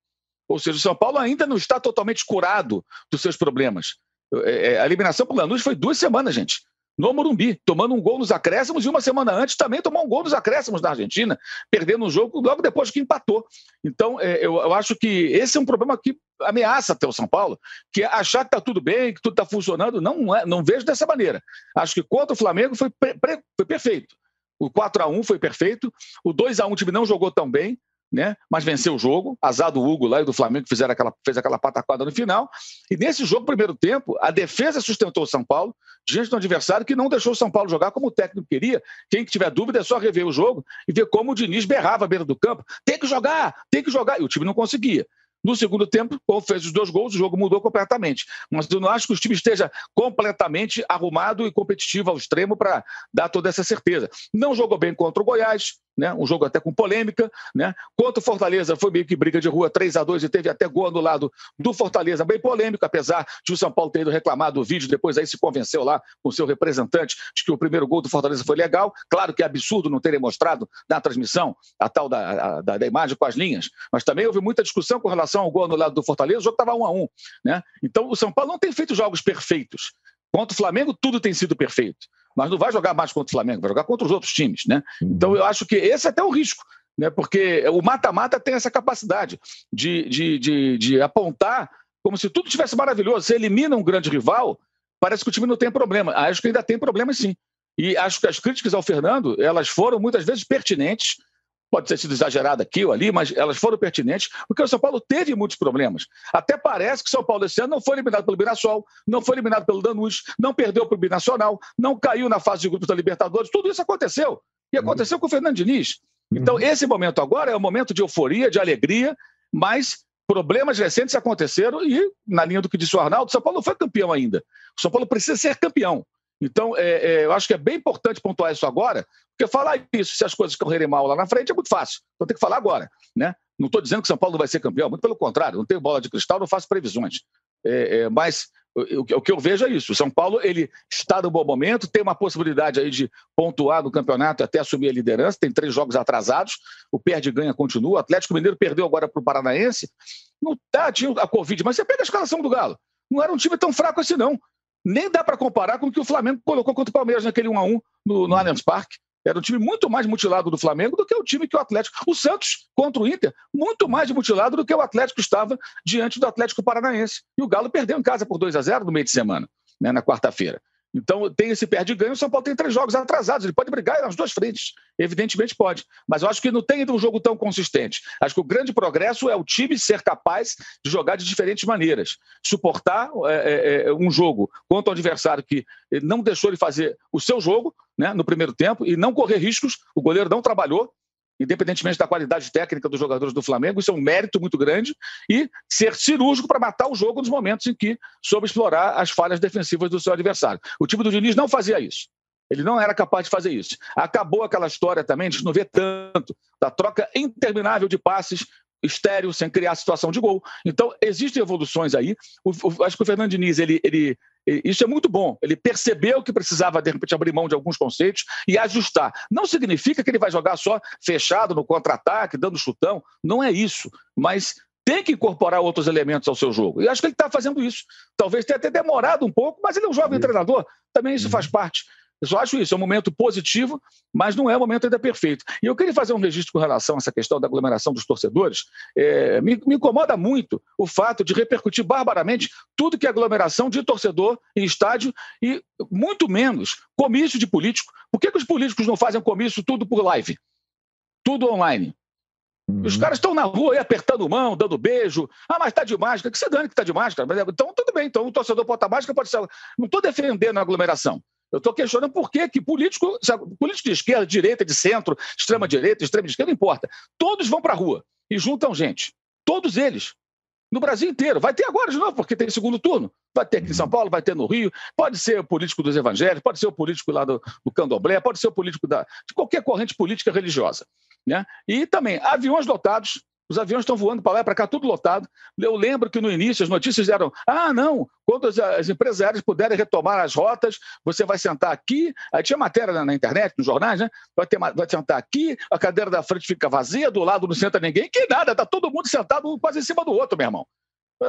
Ou seja, o São Paulo ainda não está totalmente curado dos seus problemas. É, a eliminação para o Lanús foi duas semanas, gente no Morumbi, tomando um gol nos acréscimos e uma semana antes também tomou um gol nos acréscimos na Argentina, perdendo o jogo logo depois que empatou. Então, é, eu, eu, acho que esse é um problema que ameaça até o São Paulo, que é achar que está tudo bem, que tudo está funcionando. Não, é, não vejo dessa maneira. Acho que contra o Flamengo foi, foi perfeito. O 4 a 1 foi perfeito, o 2 a 1 o time não jogou tão bem, né? mas venceu o jogo. Azar do Hugo lá e do Flamengo que fizeram aquela, fez aquela pataquada no final. E nesse jogo, primeiro tempo, a defesa sustentou o São Paulo diante do adversário que não deixou o São Paulo jogar como o técnico queria. Quem tiver dúvida é só rever o jogo e ver como o Diniz berrava à beira do campo. Tem que jogar, tem que jogar. E o time não conseguia. No segundo tempo, quando fez os dois gols, o jogo mudou completamente. Mas eu não acho que o time esteja completamente arrumado e competitivo ao extremo para dar toda essa certeza. Não jogou bem contra o Goiás, né? um jogo até com polêmica. Né? Contra o Fortaleza foi meio que briga de rua 3 a 2 e teve até gol anulado do Fortaleza, bem polêmico, apesar de o São Paulo ter ido do vídeo, depois aí se convenceu lá com seu representante de que o primeiro gol do Fortaleza foi legal. Claro que é absurdo não terem mostrado na transmissão a tal da, da, da imagem com as linhas, mas também houve muita discussão com relação ao gol anulado do Fortaleza, o jogo estava 1 a 1 né? Então o São Paulo não tem feito jogos perfeitos. Contra o Flamengo, tudo tem sido perfeito mas não vai jogar mais contra o Flamengo, vai jogar contra os outros times, né? Uhum. Então eu acho que esse é até o risco, né? Porque o mata-mata tem essa capacidade de, de, de, de apontar como se tudo tivesse maravilhoso. Você elimina um grande rival, parece que o time não tem problema. Acho que ainda tem problema sim. E acho que as críticas ao Fernando, elas foram muitas vezes pertinentes, pode ter sido exagerada aqui ou ali, mas elas foram pertinentes, porque o São Paulo teve muitos problemas. Até parece que o São Paulo esse ano não foi eliminado pelo Mirassol, não foi eliminado pelo Danús, não perdeu para o Binacional, não caiu na fase de grupos da Libertadores, tudo isso aconteceu. E aconteceu uhum. com o Fernando Diniz. Então, uhum. esse momento agora é um momento de euforia, de alegria, mas problemas recentes aconteceram e, na linha do que disse o Arnaldo, o São Paulo não foi campeão ainda. O São Paulo precisa ser campeão. Então, é, é, eu acho que é bem importante pontuar isso agora, porque falar isso, se as coisas correrem mal lá na frente, é muito fácil. Então tem que falar agora. Né? Não estou dizendo que São Paulo vai ser campeão, muito pelo contrário, não tenho bola de cristal, não faço previsões. É, é, mas o, o, que eu vejo é isso. O São Paulo ele está no bom momento, tem uma possibilidade aí de pontuar no campeonato até assumir a liderança, tem três jogos atrasados, o perde-ganha continua. O Atlético Mineiro perdeu agora para o Paranaense. Não tá, tinha a Covid, mas você pega a escalação do Galo. Não era um time tão fraco assim, não nem dá para comparar com o que o Flamengo colocou contra o Palmeiras naquele 1 a 1 no, no Allianz Parque. Era um time muito mais mutilado do Flamengo do que o time que o Atlético. O Santos contra o Inter, muito mais mutilado do que o Atlético estava diante do Atlético Paranaense. E o Galo perdeu em casa por 2 a 0 no meio de semana, né, na quarta-feira. Então, tem esse perde-ganho. O São Paulo tem três jogos atrasados. Ele pode brigar nas duas frentes. Evidentemente pode. Mas eu acho que não tem um jogo tão consistente. Acho que o grande progresso é o time ser capaz de jogar de diferentes maneiras. Suportar é, é, é um jogo contra um adversário que não deixou ele fazer o seu jogo né, no primeiro tempo e não correr riscos. O goleiro não trabalhou independentemente da qualidade técnica dos jogadores do Flamengo, isso é um mérito muito grande, e ser cirúrgico para matar o jogo nos momentos em que soube explorar as falhas defensivas do seu adversário. O time do Diniz não fazia isso. Ele não era capaz de fazer isso. Acabou aquela história também, a gente não vê tanto, da troca interminável de passes estéreo, sem criar situação de gol. Então, existem evoluções aí. O, o, acho que o Fernando Diniz, ele, ele, isso é muito bom. Ele percebeu que precisava, de repente, abrir mão de alguns conceitos e ajustar. Não significa que ele vai jogar só fechado no contra-ataque, dando chutão. Não é isso. Mas tem que incorporar outros elementos ao seu jogo. E acho que ele está fazendo isso. Talvez tenha até demorado um pouco, mas ele é um jovem treinador. Também isso faz uhum. parte. Eu só acho isso, é um momento positivo, mas não é um momento ainda perfeito. E eu queria fazer um registro com relação a essa questão da aglomeração dos torcedores. É, me, me, incomoda muito o fato de repercutir barbaramente tudo que é aglomeração de torcedor em estádio e muito menos comício de político. Por que, que os políticos não fazem comício tudo por live? Tudo online. Uhum. Os caras estão na rua aí apertando mão, dando beijo. Ah, mas está de máscara. Que você dane que está de máscara. Então, tudo bem. Então, o torcedor estar máscara, pode ser. Não estou defendendo a aglomeração. Eu estou questionando por que, que político, político de esquerda, de direita, de centro, extrema-direita, extrema-esquerda, não importa. Todos vão para a rua e juntam gente. Todos eles. No Brasil inteiro. Vai ter agora de novo, porque tem segundo turno. Vai ter aqui em São uhum. Paulo, vai ter no Rio. Pode ser o político dos evangélicos, pode ser o político lá do, do Candomblé, pode ser o político da, de qualquer corrente política religiosa. Né? E também aviões lotados os aviões estão voando para lá e para cá, tudo lotado. Eu lembro que no início as notícias eram: ah, não, quando as, as empresas aéreas puderem retomar as rotas, você vai sentar aqui. Aí tinha matéria na, na internet, nos jornais, né? Vai, ter, vai sentar aqui, a cadeira da frente fica vazia, do lado não senta ninguém, que nada, está todo mundo sentado quase em cima do outro, meu irmão.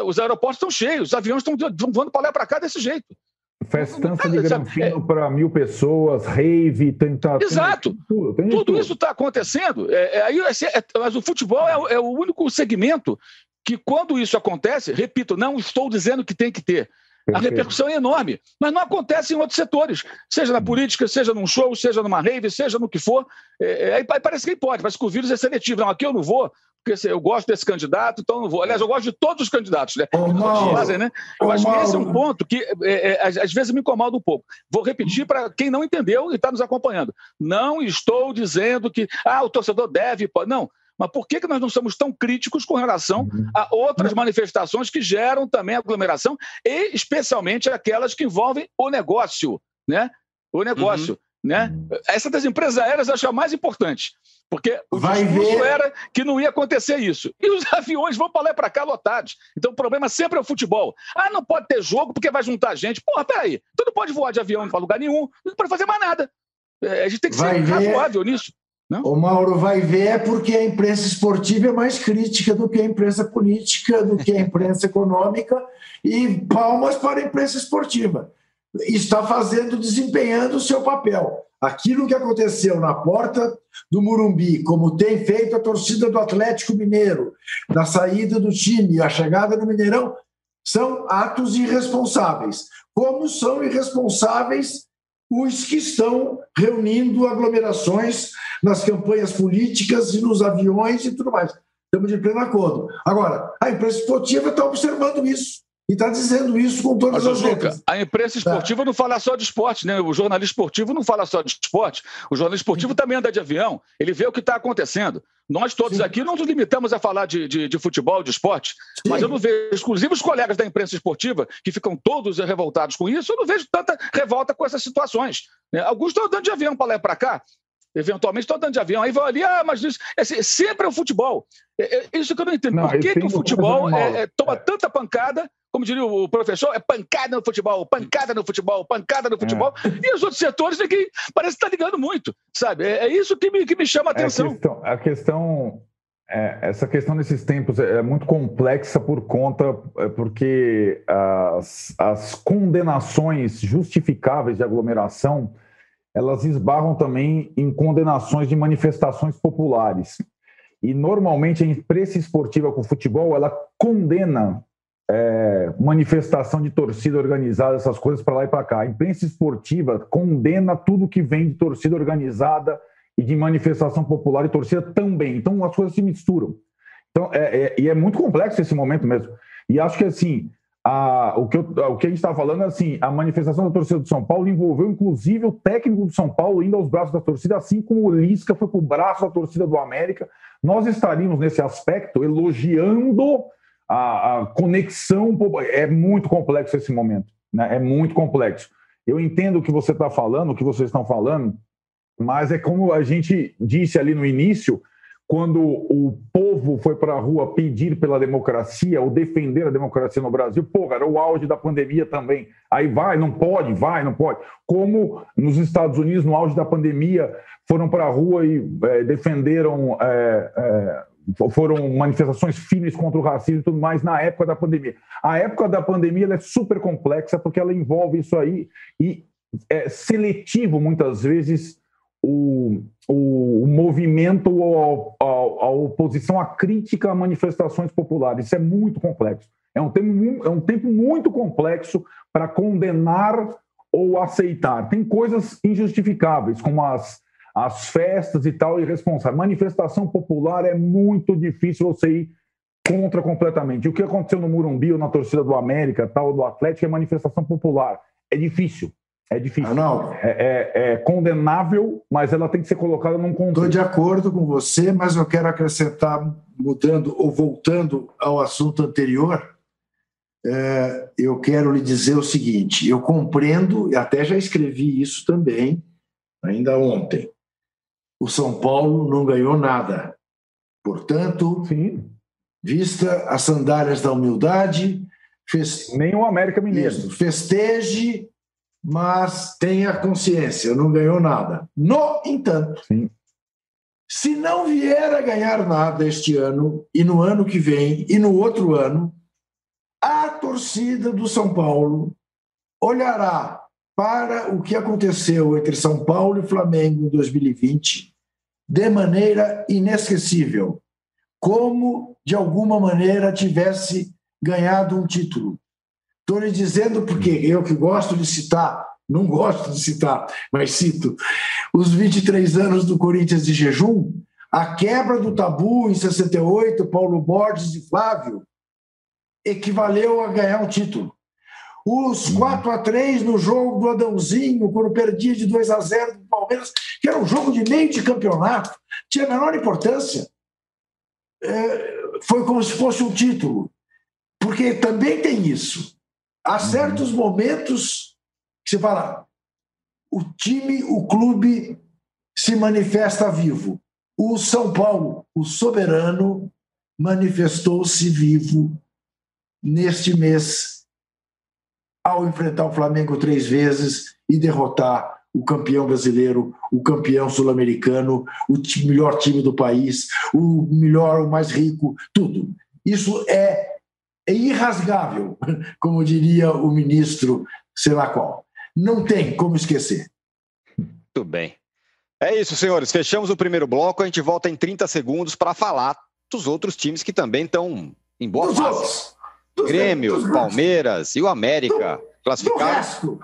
Os aeroportos estão cheios, os aviões estão voando para lá e para cá desse jeito. Festança de granfino é, para mil pessoas, rave, tentar. Exato. Tem, tudo, tem tudo isso está acontecendo. É, é, aí, é, mas o futebol é, é, o único segmento que, quando isso acontece, repito, não estou dizendo que tem que ter. A repercussão é enorme, mas não acontece em outros setores, seja na política, seja num show, seja numa rave, seja no que for. É, aí parece que pode, parece que o vírus é seletivo. Não, aqui eu não vou, porque assim, eu gosto desse candidato, então não vou. Aliás, eu gosto de todos os candidatos, né? Ô, Mauro, fazem, né? Eu ô, acho Mauro. que esse é um ponto que é, é, às vezes me incomoda um pouco. Vou repetir para quem não entendeu e está nos acompanhando. Não estou dizendo que ah, o torcedor deve. Pode. Não. Mas por que, que nós não somos tão críticos com relação uhum. a outras manifestações que geram também aglomeração, e especialmente aquelas que envolvem o negócio, né? O negócio. Uhum. Né? Uhum. Essa das empresas aéreas eu acho a mais importante. Porque o Vai discurso ver. era que não ia acontecer isso. E os [laughs] aviões vão para lá e para cá lotados. Então o problema sempre é o futebol. Ah, não pode ter jogo porque vai juntar gente. Porra, peraí. Tu não pode voar de avião para lugar nenhum, não pode fazer mais nada. É, a gente tem que vai ser ver. razoável nisso. Não? O Mauro vai ver é porque a imprensa esportiva é mais crítica do que a imprensa política, do que a imprensa [laughs] econômica, e palmas para a imprensa esportiva. Está fazendo, desempenhando o seu papel aquilo que aconteceu na porta do Murumbi, como tem feito a torcida do Atlético Mineiro, na saída do time, a chegada no Mineirão, são atos irresponsáveis. Como são irresponsáveis os que estão reunindo aglomerações nas campanhas políticas e nos aviões e tudo mais. Estamos de pleno acordo. Agora, a imprensa esportiva está observando isso. E está dizendo isso com todas Mas, as letras. A imprensa tá. esportiva tá. não fala só de esporte, né? O jornalista esportivo não fala só de esporte. O jornalista esportivo Sim. também anda de avião. Ele vê o que está acontecendo. Nós todos Sim. aqui não nos limitamos a falar de, de, de futebol, de esporte, Sim. mas eu não vejo, inclusive os colegas da imprensa esportiva, que ficam todos revoltados com isso, eu não vejo tanta revolta com essas situações. Né? Alguns estão andando de avião para lá e para cá, eventualmente estão andando de avião, aí vão ali, ah, mas isso, é, sempre é o futebol. É, é, isso que eu não entendo. Não, Por que, que o futebol é, é, toma tanta pancada como diria o professor, é pancada no futebol, pancada no futebol, pancada no futebol. É. E os outros setores ninguém parece estar tá ligando muito, sabe? É, é, isso que me, que me chama a atenção. a questão, a questão é, essa questão desses tempos é muito complexa por conta, é, porque as, as condenações justificáveis de aglomeração, elas esbarram também em condenações de manifestações populares. E normalmente a imprensa esportiva com o futebol, ela condena é, manifestação de torcida organizada, essas coisas para lá e para cá. A imprensa esportiva condena tudo que vem de torcida organizada e de manifestação popular e torcida também. Então as coisas se misturam. Então, é, é, e é muito complexo esse momento mesmo. E acho que assim, a, o, que eu, o que a gente está falando é assim: a manifestação da torcida do São Paulo envolveu inclusive o técnico do São Paulo indo aos braços da torcida, assim como o Lisca foi para o braço da torcida do América. Nós estaríamos nesse aspecto elogiando a, a conexão. É muito complexo esse momento, né? é muito complexo. Eu entendo o que você está falando, o que vocês estão falando, mas é como a gente disse ali no início quando o povo foi para a rua pedir pela democracia ou defender a democracia no Brasil, pô, era o auge da pandemia também. Aí vai, não pode, vai, não pode. Como nos Estados Unidos, no auge da pandemia, foram para a rua e é, defenderam, é, é, foram manifestações firmes contra o racismo e tudo mais na época da pandemia. A época da pandemia é super complexa porque ela envolve isso aí e é seletivo, muitas vezes, o, o, o movimento ou a, a, oposição à crítica a manifestações populares. Isso é muito complexo. É um tempo, é um tempo muito complexo para condenar ou aceitar. Tem coisas injustificáveis, como as, as festas e tal, irresponsáveis. Manifestação popular é muito difícil você ir contra completamente. O que aconteceu no Murumbi ou na torcida do América, tal, do Atlético, é manifestação popular. É difícil. É difícil. Arnaldo. É, é, é, condenável, mas ela tem que ser colocada num contexto. Estou de acordo com você, mas eu quero acrescentar, mudando ou voltando ao assunto anterior, é, eu quero lhe dizer o seguinte: eu compreendo, e até já escrevi isso também, ainda ontem. O São Paulo não ganhou nada. Portanto, Sim. vista as sandálias da humildade, fez... nem o América Mineiro. Isso, festeje mas tenha consciência, não ganhou nada. No entanto, Sim. se não vier a ganhar nada este ano, e no ano que vem, e no outro ano, a torcida do São Paulo olhará para o que aconteceu entre São Paulo e Flamengo em 2020 de maneira inesquecível, como de alguma maneira tivesse ganhado um título. Estou lhe dizendo porque eu que gosto de citar, não gosto de citar, mas cito, os 23 anos do Corinthians de jejum, a quebra do tabu em 68, Paulo Borges e Flávio, equivaleu a ganhar um título. Os 4 a 3 no jogo do Adãozinho, quando perdia de 2 a 0 do Palmeiras, que era um jogo de meio de campeonato, tinha a menor importância. É, foi como se fosse um título. Porque também tem isso. Há uhum. certos momentos que você fala, o time, o clube se manifesta vivo. O São Paulo, o soberano, manifestou-se vivo neste mês ao enfrentar o Flamengo três vezes e derrotar o campeão brasileiro, o campeão sul-americano, o melhor time do país, o melhor, o mais rico, tudo. Isso é é irrasgável, [laughs] como diria o ministro, sei lá qual. Não tem como esquecer. Muito bem. É isso, senhores. Fechamos o primeiro bloco. A gente volta em 30 segundos para falar dos outros times que também estão em boa dos fase. Outros. Grêmio, dos Palmeiras e o América do, classificados. Do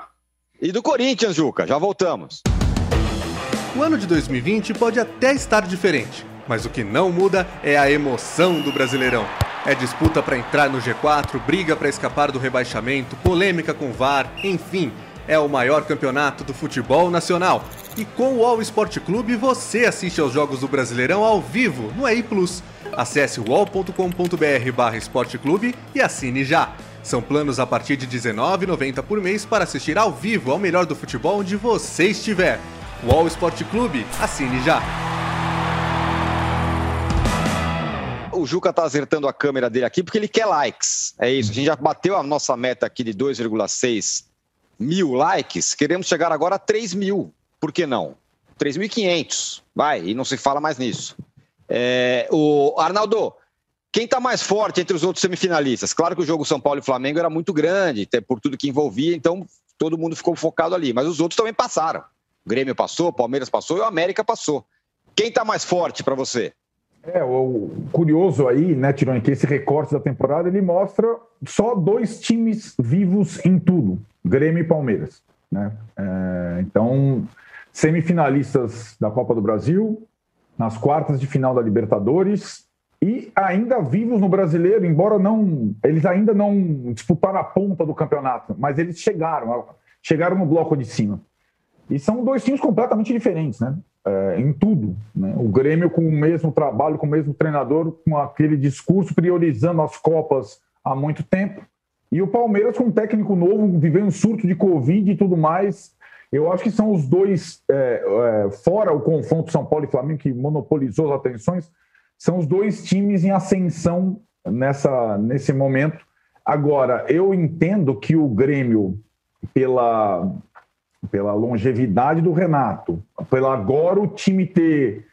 e do Corinthians, Juca. Já voltamos. O ano de 2020 pode até estar diferente, mas o que não muda é a emoção do Brasileirão. É disputa para entrar no G4, briga para escapar do rebaixamento, polêmica com VAR, enfim, é o maior campeonato do futebol nacional. E com o All Sport Clube você assiste aos jogos do Brasileirão ao vivo no EI Plus. Acesse wall.com.br esporteclube e assine já. São planos a partir de R$19,90 por mês para assistir ao vivo ao melhor do futebol onde você estiver. Wall Sport Clube, assine já! o Juca tá acertando a câmera dele aqui porque ele quer likes. É isso. A gente já bateu a nossa meta aqui de 2,6 mil likes. Queremos chegar agora a 3 mil. Por que não? 3.500. Vai, e não se fala mais nisso. É, o Arnaldo, quem está mais forte entre os outros semifinalistas? Claro que o jogo São Paulo e Flamengo era muito grande, por tudo que envolvia, então todo mundo ficou focado ali. Mas os outros também passaram. O Grêmio passou, o Palmeiras passou e o América passou. Quem está mais forte para você? É, o curioso aí, né, Tironi, que esse recorte da temporada ele mostra só dois times vivos em tudo, Grêmio e Palmeiras. Né? É, então, semifinalistas da Copa do Brasil, nas quartas de final da Libertadores e ainda vivos no brasileiro, embora não. Eles ainda não disputaram a ponta do campeonato, mas eles chegaram, chegaram no bloco de cima. E são dois times completamente diferentes, né? É, em tudo. Né? O Grêmio com o mesmo trabalho, com o mesmo treinador, com aquele discurso priorizando as Copas há muito tempo. E o Palmeiras com um técnico novo, vivendo um surto de Covid e tudo mais. Eu acho que são os dois, é, é, fora o confronto São Paulo e Flamengo, que monopolizou as atenções, são os dois times em ascensão nessa, nesse momento. Agora, eu entendo que o Grêmio, pela pela longevidade do Renato, pela agora o time ter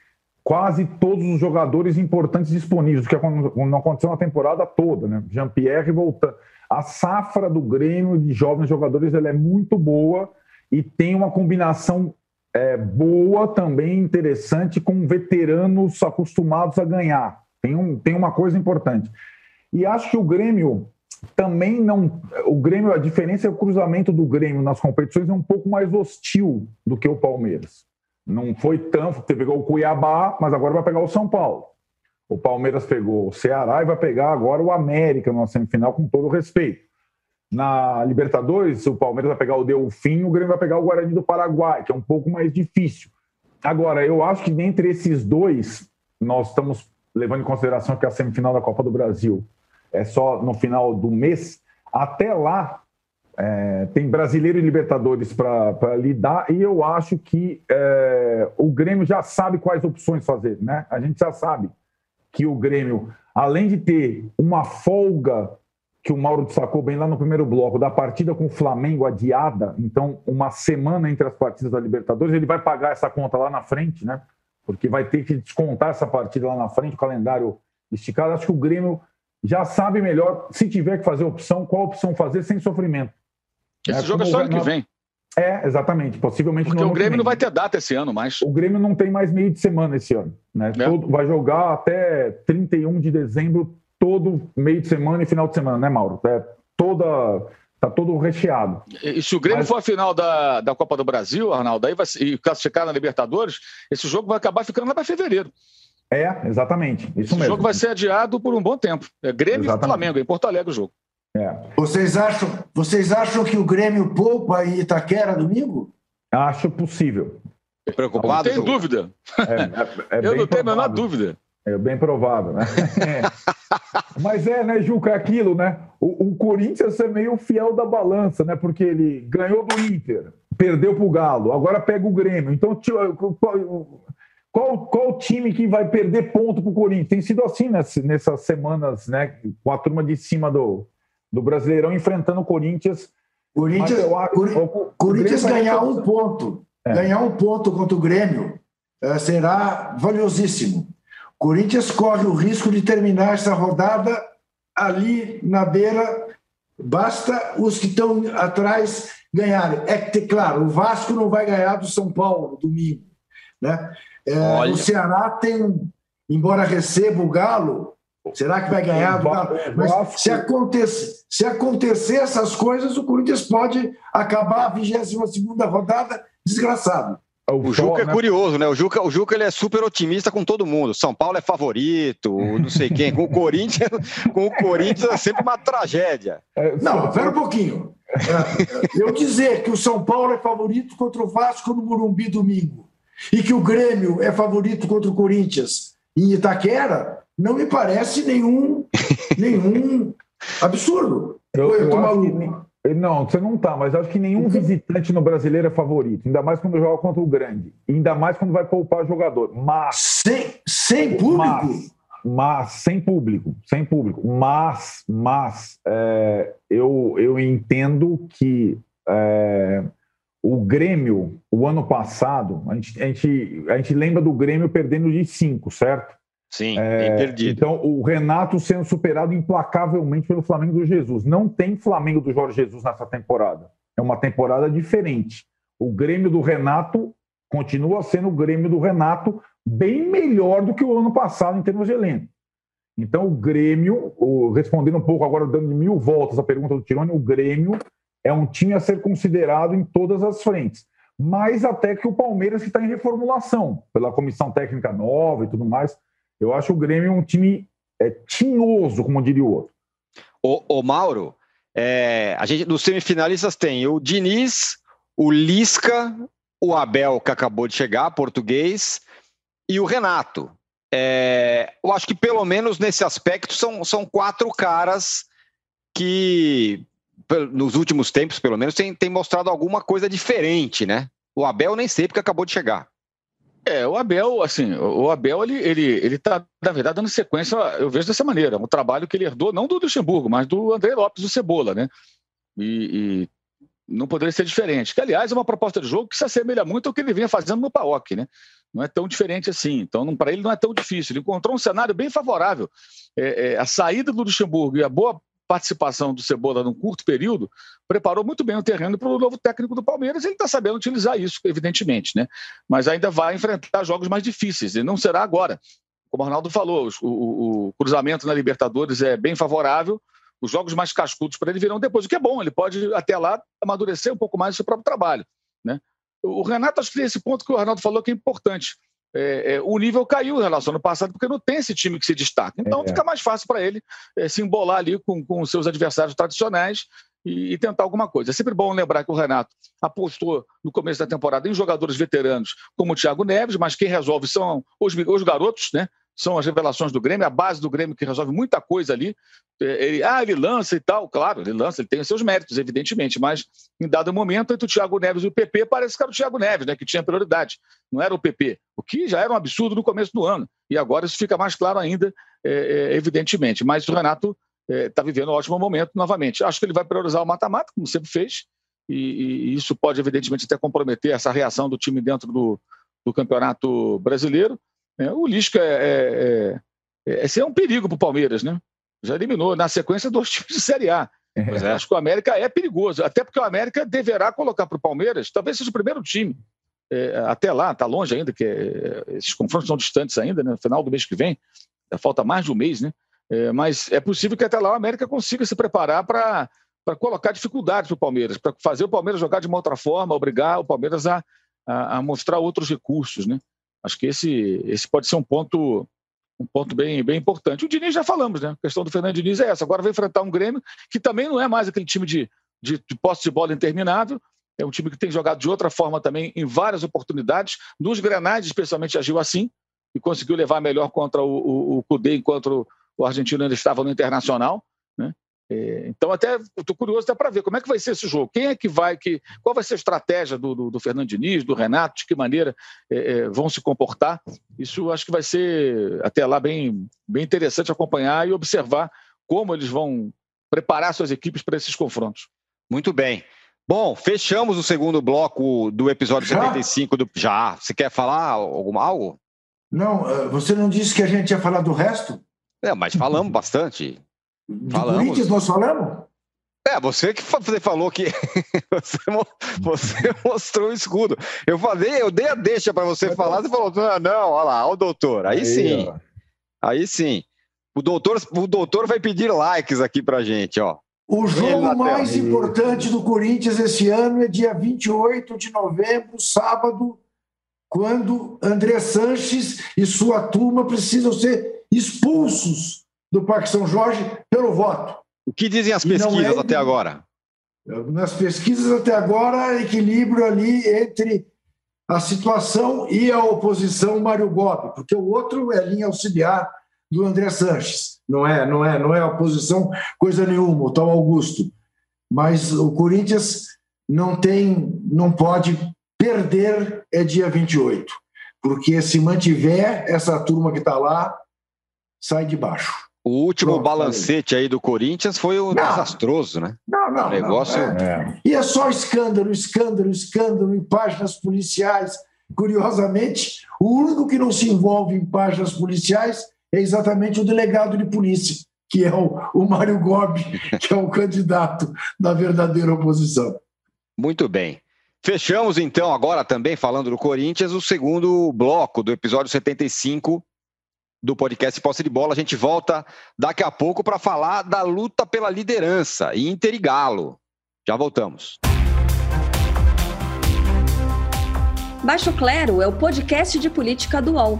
quase todos os jogadores importantes disponíveis, que não aconteceu na temporada toda, né? Jean-Pierre voltando. A safra do Grêmio de jovens jogadores ela é muito boa e tem uma combinação é, boa também, interessante, com veteranos acostumados a ganhar. Tem, um, tem uma coisa importante. E acho que o Grêmio também não. O Grêmio, a diferença é o cruzamento do Grêmio nas competições é um pouco mais hostil do que o Palmeiras. Não foi tanto, você pegou o Cuiabá, mas agora vai pegar o São Paulo. O Palmeiras pegou o Ceará e vai pegar agora o América na semifinal, com todo respeito. Na Libertadores, o Palmeiras vai pegar o Delfim, o Grêmio vai pegar o Guarani do Paraguai, que é um pouco mais difícil. Agora, eu acho que dentre esses dois, nós estamos levando em consideração que a semifinal da Copa do Brasil é só no final do mês. Até lá, é, tem Brasileiro e Libertadores para lidar, e eu acho que é, o Grêmio já sabe quais opções fazer. Né? A gente já sabe que o Grêmio, além de ter uma folga que o Mauro destacou bem lá no primeiro bloco, da partida com o Flamengo adiada, então uma semana entre as partidas da Libertadores, ele vai pagar essa conta lá na frente, né? Porque vai ter que descontar essa partida lá na frente, o calendário esticado. Acho que o Grêmio já sabe melhor, se tiver que fazer opção, qual opção fazer sem sofrimento. Esse é, jogo é só ano que vem. É, exatamente. Possivelmente Porque o Grêmio não vai ter data esse ano mais. O Grêmio não tem mais meio de semana esse ano. Né? É. Todo, vai jogar até 31 de dezembro, todo meio de semana e final de semana, né, Mauro? É toda. Tá todo recheado. E, se o Grêmio Mas... for a final da, da Copa do Brasil, Arnaldo, aí vai, e classificar na Libertadores, esse jogo vai acabar ficando lá para fevereiro. É, exatamente. Isso Esse mesmo. jogo vai ser adiado por um bom tempo. É Grêmio exatamente. e Flamengo, em Porto Alegre o jogo. É. Vocês, acham, vocês acham que o Grêmio poupa em Itaquera domingo? Acho possível. Preocupado? Não tem dúvida. É, é, é Eu não tenho a menor dúvida. É bem provável, né? [laughs] Mas é, né, Juca, é aquilo, né? O, o, Corinthians é meio fiel da balança, né? Porque ele ganhou do Inter, perdeu pro Galo, agora pega o Grêmio. Então, qual, qual time que vai perder ponto para o Corinthians? Tem sido assim nessas, nessas semanas, né? Com a turma de cima do, do Brasileirão enfrentando o Corinthians. Corinthians, acho, Cor o, Corinthians ganhar um ponto, é. ganhar um ponto contra o Grêmio é, será valiosíssimo. Corinthians corre o risco de terminar essa rodada ali na beira. Basta os que estão atrás ganharem. É que, claro, o Vasco não vai ganhar do São Paulo domingo, né? É, o Ceará tem, embora receba o Galo, será que vai ganhar do Galo? Mas se acontecer, se acontecer essas coisas, o Corinthians pode acabar a 22 rodada desgraçado. O Juca é né? curioso, né? O Juca, o Juca ele é super otimista com todo mundo. São Paulo é favorito, não sei quem. Com o Corinthians, com o Corinthians é sempre uma tragédia. É, não, espera um pouquinho. É, eu dizer que o São Paulo é favorito contra o Vasco no Morumbi domingo e que o Grêmio é favorito contra o Corinthians em Itaquera, não me parece nenhum, nenhum absurdo. Eu, eu, eu maluco. Que, não, você não tá, mas acho que nenhum visitante no brasileiro é favorito, ainda mais quando joga contra o grande, ainda mais quando vai poupar jogador. Mas. Sem, sem público? Mas, mas sem público, sem público. Mas, mas é, eu, eu entendo que. É, o Grêmio, o ano passado, a gente, a gente, a gente lembra do Grêmio perdendo de cinco, certo? Sim, é, perdido. Então, o Renato sendo superado implacavelmente pelo Flamengo do Jesus. Não tem Flamengo do Jorge Jesus nessa temporada. É uma temporada diferente. O Grêmio do Renato continua sendo o Grêmio do Renato bem melhor do que o ano passado em termos de elenco. Então, o Grêmio, respondendo um pouco agora, dando mil voltas à pergunta do Tironi, o Grêmio é um time a ser considerado em todas as frentes. Mais até que o Palmeiras, que está em reformulação, pela comissão técnica nova e tudo mais. Eu acho o Grêmio um time é, tinhoso, como diria o outro. O, o Mauro, é, a gente, nos semifinalistas tem o Diniz, o Lisca, o Abel, que acabou de chegar, português, e o Renato. É, eu acho que pelo menos nesse aspecto são, são quatro caras que nos últimos tempos, pelo menos, tem, tem mostrado alguma coisa diferente, né? O Abel nem sei porque acabou de chegar. É, o Abel, assim, o Abel, ele, ele, ele tá, na verdade, dando sequência, eu vejo dessa maneira, um trabalho que ele herdou, não do Luxemburgo, mas do André Lopes, do Cebola, né? E, e não poderia ser diferente. Que, aliás, é uma proposta de jogo que se assemelha muito ao que ele vinha fazendo no PAOC, né? Não é tão diferente assim. Então, para ele, não é tão difícil. Ele encontrou um cenário bem favorável. É, é, a saída do Luxemburgo e a boa participação do Cebola num curto período, preparou muito bem o terreno para o novo técnico do Palmeiras. Ele está sabendo utilizar isso, evidentemente, né? Mas ainda vai enfrentar jogos mais difíceis, e não será agora. Como o Arnaldo falou, o, o, o cruzamento na Libertadores é bem favorável, os jogos mais cascudos para ele virão depois, o que é bom, ele pode até lá amadurecer um pouco mais o seu próprio trabalho. Né? O Renato, acho que esse ponto que o Arnaldo falou que é importante é, é, o nível caiu em relação ao ano passado, porque não tem esse time que se destaca. Então é. fica mais fácil para ele é, se embolar ali com, com os seus adversários tradicionais e, e, tentar alguma coisa. É sempre bom lembrar que o Renato apostou no começo da temporada em jogadores veteranos como o Thiago Neves, mas quem resolve são os, os garotos, né? São as revelações do Grêmio, a base do Grêmio que resolve muita coisa ali. É, ele, ah, ele lança e tal, claro, ele lança, ele tem os seus méritos, evidentemente, mas em dado momento, entre o Thiago Neves e o PP, parece que era o Thiago Neves, né, que tinha prioridade, não era o PP, o que já era um absurdo no começo do ano, e agora isso fica mais claro ainda, é, é, evidentemente. Mas o Renato está é, vivendo um ótimo momento novamente. Acho que ele vai priorizar o mata-mata, como sempre fez, e, e, isso pode, evidentemente, até comprometer essa reação do time dentro do, do Campeonato Brasileiro é, o Lisca é, é, é, esse é um perigo para o Palmeiras, né? Já eliminou na sequência dois [laughs] times de Série A. Mas é. acho que o América é perigoso, até porque o América deverá colocar para o Palmeiras, talvez seja o primeiro time. É, até lá, está longe ainda, que é, esses confrontos são distantes ainda, né? no final do mês que vem, falta mais de um mês, né? É, mas é possível que até lá o América consiga se preparar para colocar dificuldades para o Palmeiras, para fazer o Palmeiras jogar de uma outra forma, obrigar o Palmeiras a, a, a mostrar outros recursos, né? Acho que esse, esse pode ser um ponto um ponto bem, bem importante. O Diniz já falamos, né? A questão do Fernando Diniz é essa. Agora vai enfrentar um Grêmio que também não é mais aquele time de, de, de posse de bola interminável. É um time que tem jogado de outra forma também em várias oportunidades. Nos Grenades, especialmente, agiu assim e conseguiu levar melhor contra o, o, o Cudê enquanto o argentino ainda estava no Internacional. É, então, até estou curioso até para ver como é que vai ser esse jogo. Quem é que vai, que, qual vai ser a estratégia do, do, do Fernando Diniz, do Renato, de que maneira é, é, vão se comportar. Isso acho que vai ser até lá bem, bem interessante acompanhar e observar como eles vão preparar suas equipes para esses confrontos. Muito bem. Bom, fechamos o segundo bloco do episódio Já? 75 do. Já. Você quer falar algum algo? Não, eh, você não disse que a gente ia falar do resto? É, mas falamos bastante. Do Falamos. Corinthians nós falamos? É, você que falou que [laughs] você, você, [laughs] mostrou o escudo. Eu falei, eu dei a deixa para você falar, você falou, não, não, olha lá, olha o doutor. Aí, aí sim. Ó. Aí sim. O doutor, o doutor vai pedir likes aqui pra gente, ó. O jogo mais importante do Corinthians esse ano é dia 28 de novembro, sábado, quando André Sanches e sua turma precisam ser expulsos do Parque São Jorge pelo voto. O que dizem as pesquisas é, até agora? Nas pesquisas até agora, equilíbrio ali entre a situação e a oposição Mário Gobi, porque o outro é linha auxiliar do André Sanches. Não é, não é, não é oposição coisa nenhuma, o tal Augusto. Mas o Corinthians não tem, não pode perder é dia 28, porque se mantiver essa turma que está lá, sai de baixo. O último Pronto, balancete aí do Corinthians foi o não, desastroso, né? Não, não. O negócio. Não, é. E é só escândalo, escândalo, escândalo em páginas policiais. Curiosamente, o único que não se envolve em páginas policiais é exatamente o delegado de polícia, que é o, o Mário Gobi, que é o [laughs] candidato da verdadeira oposição. Muito bem. Fechamos então agora também falando do Corinthians o segundo bloco do episódio 75 do podcast Posse de Bola. A gente volta daqui a pouco para falar da luta pela liderança, Inter e Galo. Já voltamos. Baixo Clero é o podcast de política do UOL.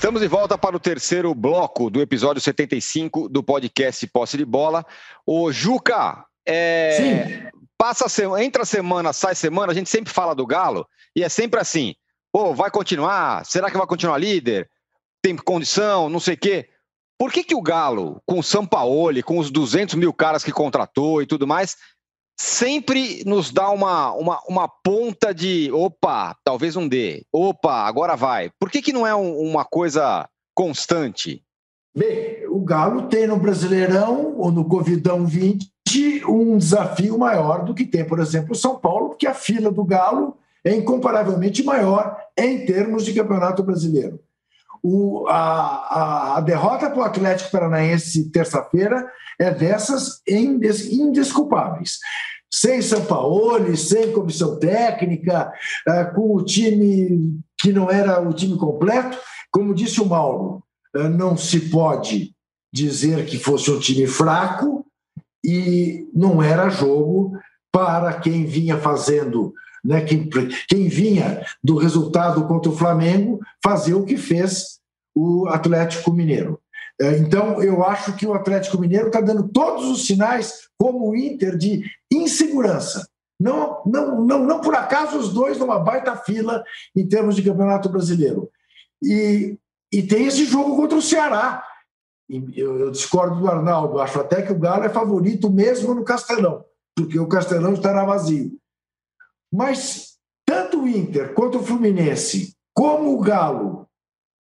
Estamos de volta para o terceiro bloco do episódio 75 do podcast Posse de Bola. O Juca, é, passa a entra semana, sai semana, a gente sempre fala do Galo e é sempre assim: pô, vai continuar? Será que vai continuar líder? Tem condição? Não sei o quê. Por que, que o Galo, com o Sampaoli, com os 200 mil caras que contratou e tudo mais, sempre nos dá uma, uma, uma ponta de opa, talvez não dê, opa, agora vai. Por que, que não é um, uma coisa constante? Bem, o Galo tem no Brasileirão ou no Covidão 20 um desafio maior do que tem, por exemplo, o São Paulo, porque a fila do Galo é incomparavelmente maior em termos de campeonato brasileiro. O, a, a, derrota para o Atlético Paranaense terça-feira é dessas indesculpáveis. Sem Sampaoli, sem comissão técnica, é, com o time que não era o time completo. Como disse o Mauro, é, não se pode dizer que fosse um time fraco e não era jogo para quem vinha fazendo né, quem, quem vinha do resultado contra o Flamengo fazer o que fez o Atlético Mineiro. É, então, eu acho que o Atlético Mineiro está dando todos os sinais, como o Inter, de insegurança. Não, não, não, não por acaso os dois numa baita fila em termos de campeonato brasileiro. E, e tem esse jogo contra o Ceará. Eu, eu discordo do Arnaldo, acho até que o Galo é favorito mesmo no Castelão, porque o Castelão estará vazio. Mas tanto o Inter quanto o Fluminense, como o Galo,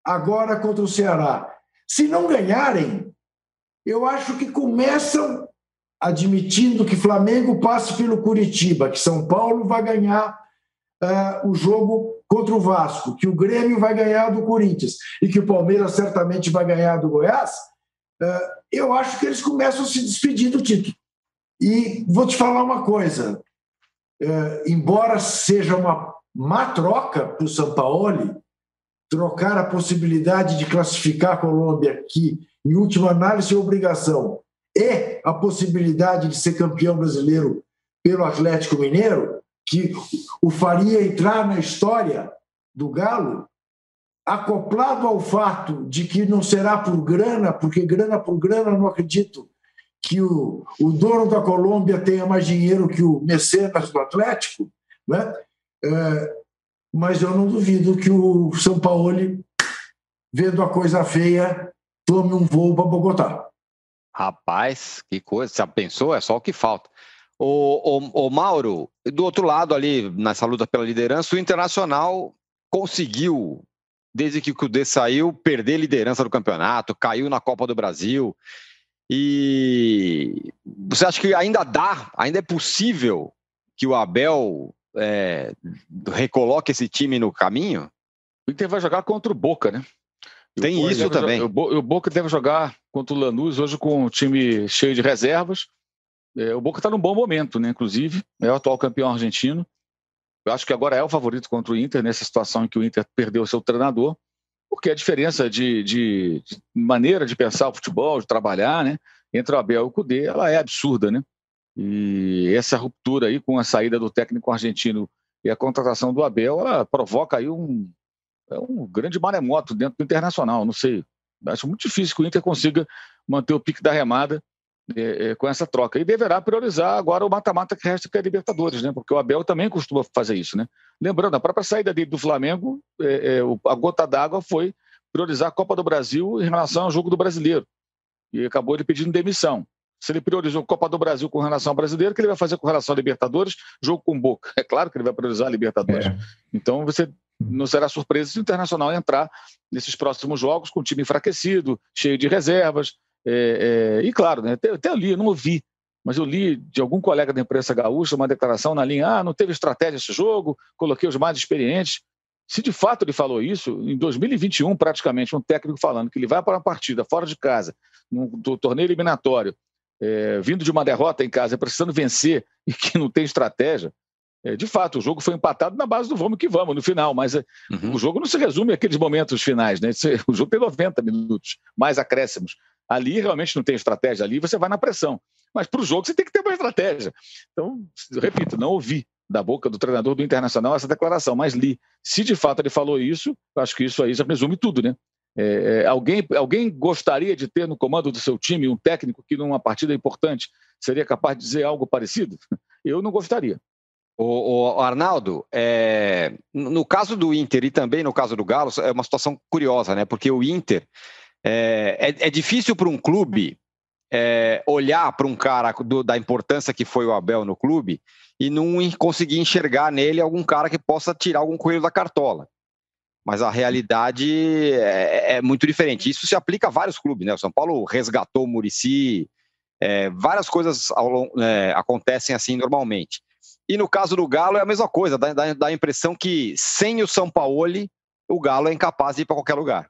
agora contra o Ceará, se não ganharem, eu acho que começam admitindo que Flamengo passe pelo Curitiba, que São Paulo vai ganhar uh, o jogo contra o Vasco, que o Grêmio vai ganhar do Corinthians e que o Palmeiras certamente vai ganhar do Goiás, uh, eu acho que eles começam a se despedir do título. E vou te falar uma coisa: é, embora seja uma má troca para o Sampaoli, trocar a possibilidade de classificar a Colômbia, que, em última análise, é obrigação, e a possibilidade de ser campeão brasileiro pelo Atlético Mineiro, que o faria entrar na história do Galo, acoplado ao fato de que não será por grana, porque grana por grana não acredito que o, o dono da Colômbia tenha mais dinheiro que o mecenas do Atlético, né? É, mas eu não duvido que o São Paulo, vendo a coisa feia, tome um voo para Bogotá. Rapaz, que coisa, já pensou? É só o que falta. O, o, o Mauro, do outro lado ali, nessa luta pela liderança, o Internacional conseguiu, desde que o Cudê saiu, perder liderança do campeonato, caiu na Copa do Brasil, e você acha que ainda dá, ainda é possível que o Abel é, recoloque esse time no caminho? O Inter vai jogar contra o Boca, né? Tem o isso também. Jogar, o Boca deve jogar contra o Lanús hoje com um time cheio de reservas. É, o Boca está num bom momento, né? Inclusive, é o atual campeão argentino. Eu acho que agora é o favorito contra o Inter, nessa situação em que o Inter perdeu o seu treinador porque a diferença de, de, de, maneira de pensar o futebol, de trabalhar, né, entre o Abel e o Cudê, ela é absurda, né? E essa ruptura aí com a saída do técnico argentino e a contratação do Abel, ela provoca aí um, é um grande maremoto dentro do Internacional, não sei. Acho muito difícil que o Inter consiga manter o pique da remada é, é, com essa troca. E deverá priorizar agora o mata-mata que resta, que é a Libertadores, né? Porque o Abel também costuma fazer isso, né? Lembrando, a própria saída dele do Flamengo, é, é a gota d'água foi priorizar a Copa do Brasil em relação ao jogo do brasileiro. E acabou ele pedindo demissão. Se ele priorizou a Copa do Brasil com relação ao brasileiro, o que ele vai fazer com relação à Libertadores? Jogo com Boca. É claro que ele vai priorizar a Libertadores. É. Então você não será surpresa se o Internacional entrar nesses próximos jogos com o time enfraquecido, cheio de reservas. É, é, e claro, né, até, até ali, eu não ouvi, mas eu li de algum colega da imprensa gaúcha uma declaração na linha: ah, não teve estratégia esse jogo, coloquei os mais experientes. Se de fato ele falou isso, em 2021, praticamente, um técnico falando que ele vai para uma partida fora de casa, no torneio eliminatório, é, vindo de uma derrota em casa, precisando vencer [laughs] e que não tem estratégia, é, de fato, o jogo foi empatado na base do vamos que vamos no final, mas é, uhum. o jogo não se resume àqueles momentos finais, né? [laughs] O jogo tem 90 minutos, mais acréscimos. Ali realmente não tem estratégia, ali você vai na pressão. Mas para o jogo você tem que ter uma estratégia. Então, repito, não ouvi da boca do treinador do Internacional essa declaração, mas li. Se de fato ele falou isso, acho que isso aí já resume tudo, né? É, é, alguém, alguém gostaria de ter no comando do seu time um técnico que, numa partida importante, seria capaz de dizer algo parecido? [laughs] Eu não gostaria. O, o Arnaldo, é, no caso do Inter e também no caso do Galo, é uma situação curiosa, né? Porque o Inter é, é, é difícil para um clube é, olhar para um cara do, da importância que foi o Abel no clube e não conseguir enxergar nele algum cara que possa tirar algum coelho da cartola. Mas a realidade é, é muito diferente. Isso se aplica a vários clubes, né? O São Paulo resgatou o Murici, é, várias coisas ao, é, acontecem assim normalmente. E no caso do Galo é a mesma coisa, dá, dá, dá a impressão que sem o São Paulo, o Galo é incapaz de ir para qualquer lugar.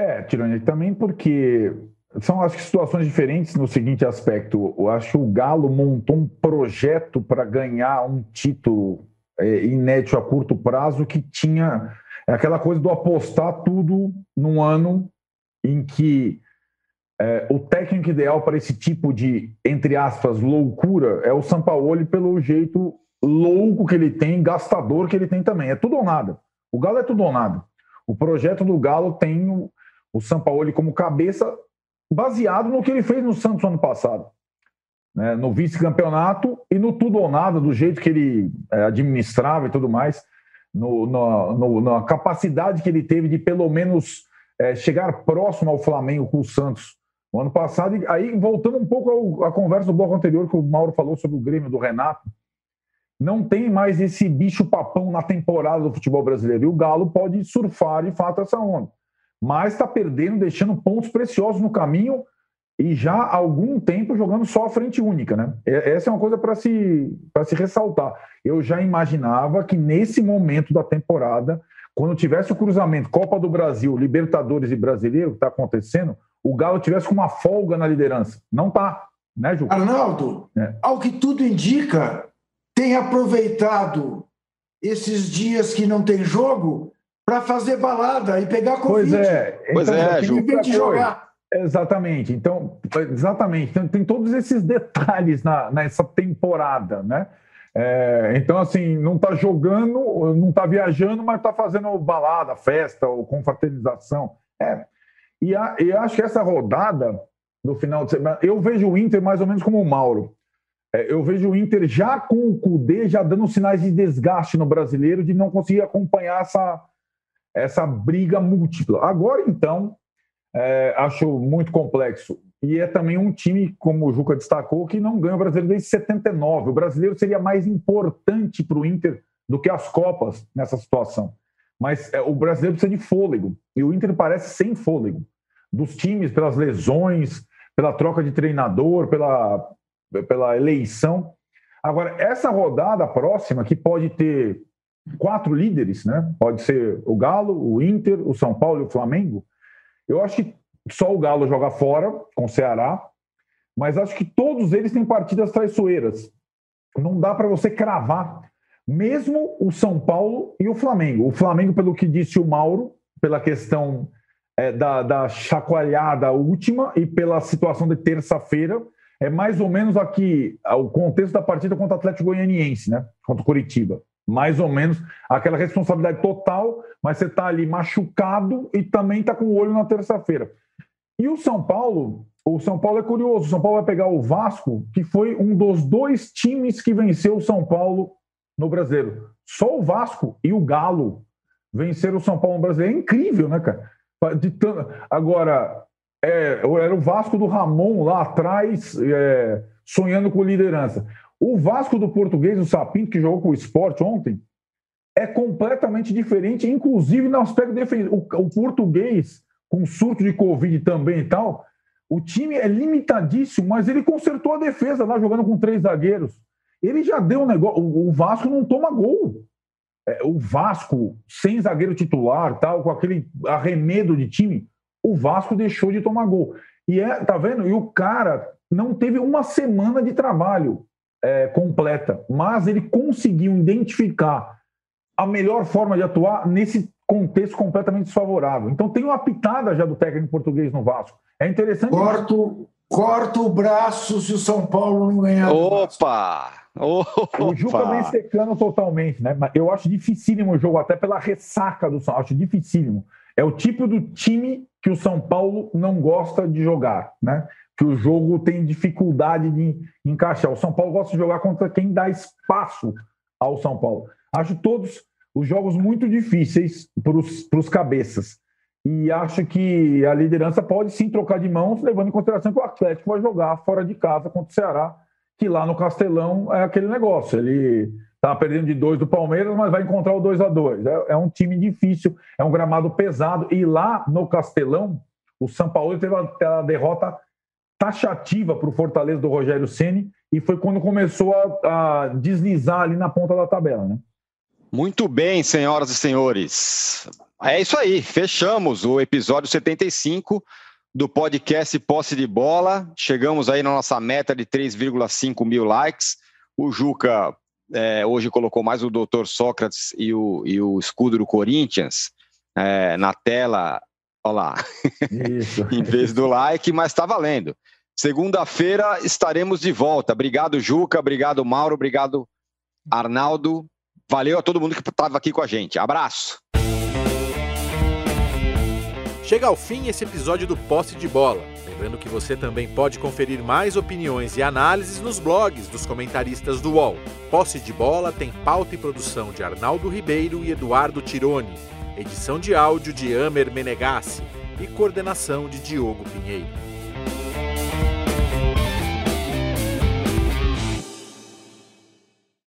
É, Tironi, também porque são acho que situações diferentes no seguinte aspecto. Eu acho que o Galo montou um projeto para ganhar um título é, inédito a curto prazo que tinha aquela coisa do apostar tudo num ano em que é, o técnico ideal para esse tipo de, entre aspas, loucura é o Sampaoli pelo jeito louco que ele tem, gastador que ele tem também. É tudo ou nada. O Galo é tudo ou nada. O projeto do Galo tem o, Sampaoli como cabeça baseado no que ele fez no Santos ano passado. Né, no vice-campeonato e no tudo ou nada, do jeito que ele é, administrava e tudo mais, no, no, no, na capacidade que ele teve de pelo menos é, chegar próximo ao Flamengo com o Santos no ano passado. E aí, voltando um pouco à conversa do bloco anterior que o Mauro falou sobre o Grêmio do Renato, não tem mais esse bicho-papão na temporada do futebol brasileiro. E o Galo pode surfar de fato essa onda. Mas está perdendo, deixando pontos preciosos no caminho e já há algum tempo jogando só a frente única, né? Essa é uma coisa para se, se ressaltar. Eu já imaginava que nesse momento da temporada, quando tivesse o cruzamento Copa do Brasil, Libertadores e Brasileiro, que está acontecendo, o Galo tivesse com uma folga na liderança. Não tá, né, Ju? Arnaldo, é. ao que tudo indica, tem aproveitado esses dias que não tem jogo para fazer balada e pegar Covid. Pois é, pois então, é, Ju. De jogar. Exatamente. Então, exatamente. Então, tem todos esses detalhes na, nessa temporada, né? É, então, assim, não está jogando, não está viajando, mas está fazendo balada, festa ou confraternização. É, e, a, e acho que essa rodada do final de semana, eu vejo o Inter mais ou menos como o Mauro. É, eu vejo o Inter já com o Cudê já dando sinais de desgaste no brasileiro, de não conseguir acompanhar essa, essa briga múltipla. Agora, então, é, acho muito complexo. E é também um time, como o Juca destacou, que não ganha o brasileiro desde 79. O brasileiro seria mais importante para o Inter do que as Copas nessa situação. Mas é, o brasileiro precisa de fôlego. E o Inter parece sem fôlego. Dos times, pelas lesões, pela troca de treinador, pela, pela eleição. Agora, essa rodada próxima, que pode ter quatro líderes, né? Pode ser o Galo, o Inter, o São Paulo e o Flamengo. Eu acho que só o Galo joga fora com o Ceará, mas acho que todos eles têm partidas traiçoeiras. Não dá para você cravar mesmo o São Paulo e o Flamengo. O Flamengo, pelo que disse o Mauro, pela questão é, da, da chacoalhada última e pela situação de terça-feira, é mais ou menos aqui o contexto da partida contra o Atlético Goianiense, né? Contra o Curitiba. Mais ou menos aquela responsabilidade total, mas você está ali machucado e também está com o olho na terça-feira. E o São Paulo, o São Paulo é curioso. O São Paulo vai pegar o Vasco, que foi um dos dois times que venceu o São Paulo no brasileiro. Só o Vasco e o Galo venceram o São Paulo no brasileiro. É incrível, né, cara? Agora, é, era o Vasco do Ramon lá atrás, é, sonhando com liderança. O Vasco do português, o Sapinto, que jogou com o esporte ontem, é completamente diferente, inclusive no aspecto defensivo. O, português, com surto de Covid também e tal, o time é limitadíssimo, mas ele consertou a defesa lá jogando com três zagueiros. Ele já deu um negócio. O Vasco não toma gol. É, o Vasco, sem zagueiro titular, tal, com aquele arremedo de time, o Vasco deixou de tomar gol. E é, tá vendo? E o cara não teve uma semana de trabalho é, completa, mas ele conseguiu identificar a melhor forma de atuar nesse contexto completamente desfavorável. Então tem uma pitada já do técnico português no Vasco. É interessante. Corto, corto o braço se o São Paulo não ganhar. Opa! Opa! O Juca vem secando totalmente, né? Mas eu acho dificílimo o jogo, até pela ressaca do São Paulo. Acho dificílimo. É o tipo do time que o São Paulo não gosta de jogar, né? Que o jogo tem dificuldade de encaixar. O São Paulo gosta de jogar contra quem dá espaço ao São Paulo. Acho todos os jogos muito difíceis para os cabeças. E acho que a liderança pode sim trocar de mãos, levando em consideração que o Atlético vai jogar fora de casa contra o Ceará, que lá no Castelão é aquele negócio. Ele está perdendo de dois do Palmeiras, mas vai encontrar o 2 a 2 é, é, um time difícil, é um gramado pesado. E lá no Castelão, o São Paulo teve a, a derrota taxativa para o Fortaleza do Rogério Ceni e foi quando começou a, a deslizar ali na ponta da tabela, né? Muito bem, senhoras e senhores. É isso aí, fechamos o episódio 75 do podcast Posse de Bola. Chegamos aí na nossa meta de 3,5 mil likes. O Juca é, hoje colocou mais o Doutor Sócrates e o, e o escudo do Corinthians é, na tela. Olha lá, [laughs] em vez do like, mas está valendo. Segunda-feira estaremos de volta. Obrigado, Juca. Obrigado, Mauro. Obrigado, Arnaldo. Valeu a todo mundo que estava aqui com a gente. Abraço. Chega ao fim esse episódio do Posse de Bola. Lembrando que você também pode conferir mais opiniões e análises nos blogs dos comentaristas do UOL. Posse de Bola tem pauta e produção de Arnaldo Ribeiro e Eduardo Tironi, edição de áudio de Amer Menegassi e coordenação de Diogo Pinheiro.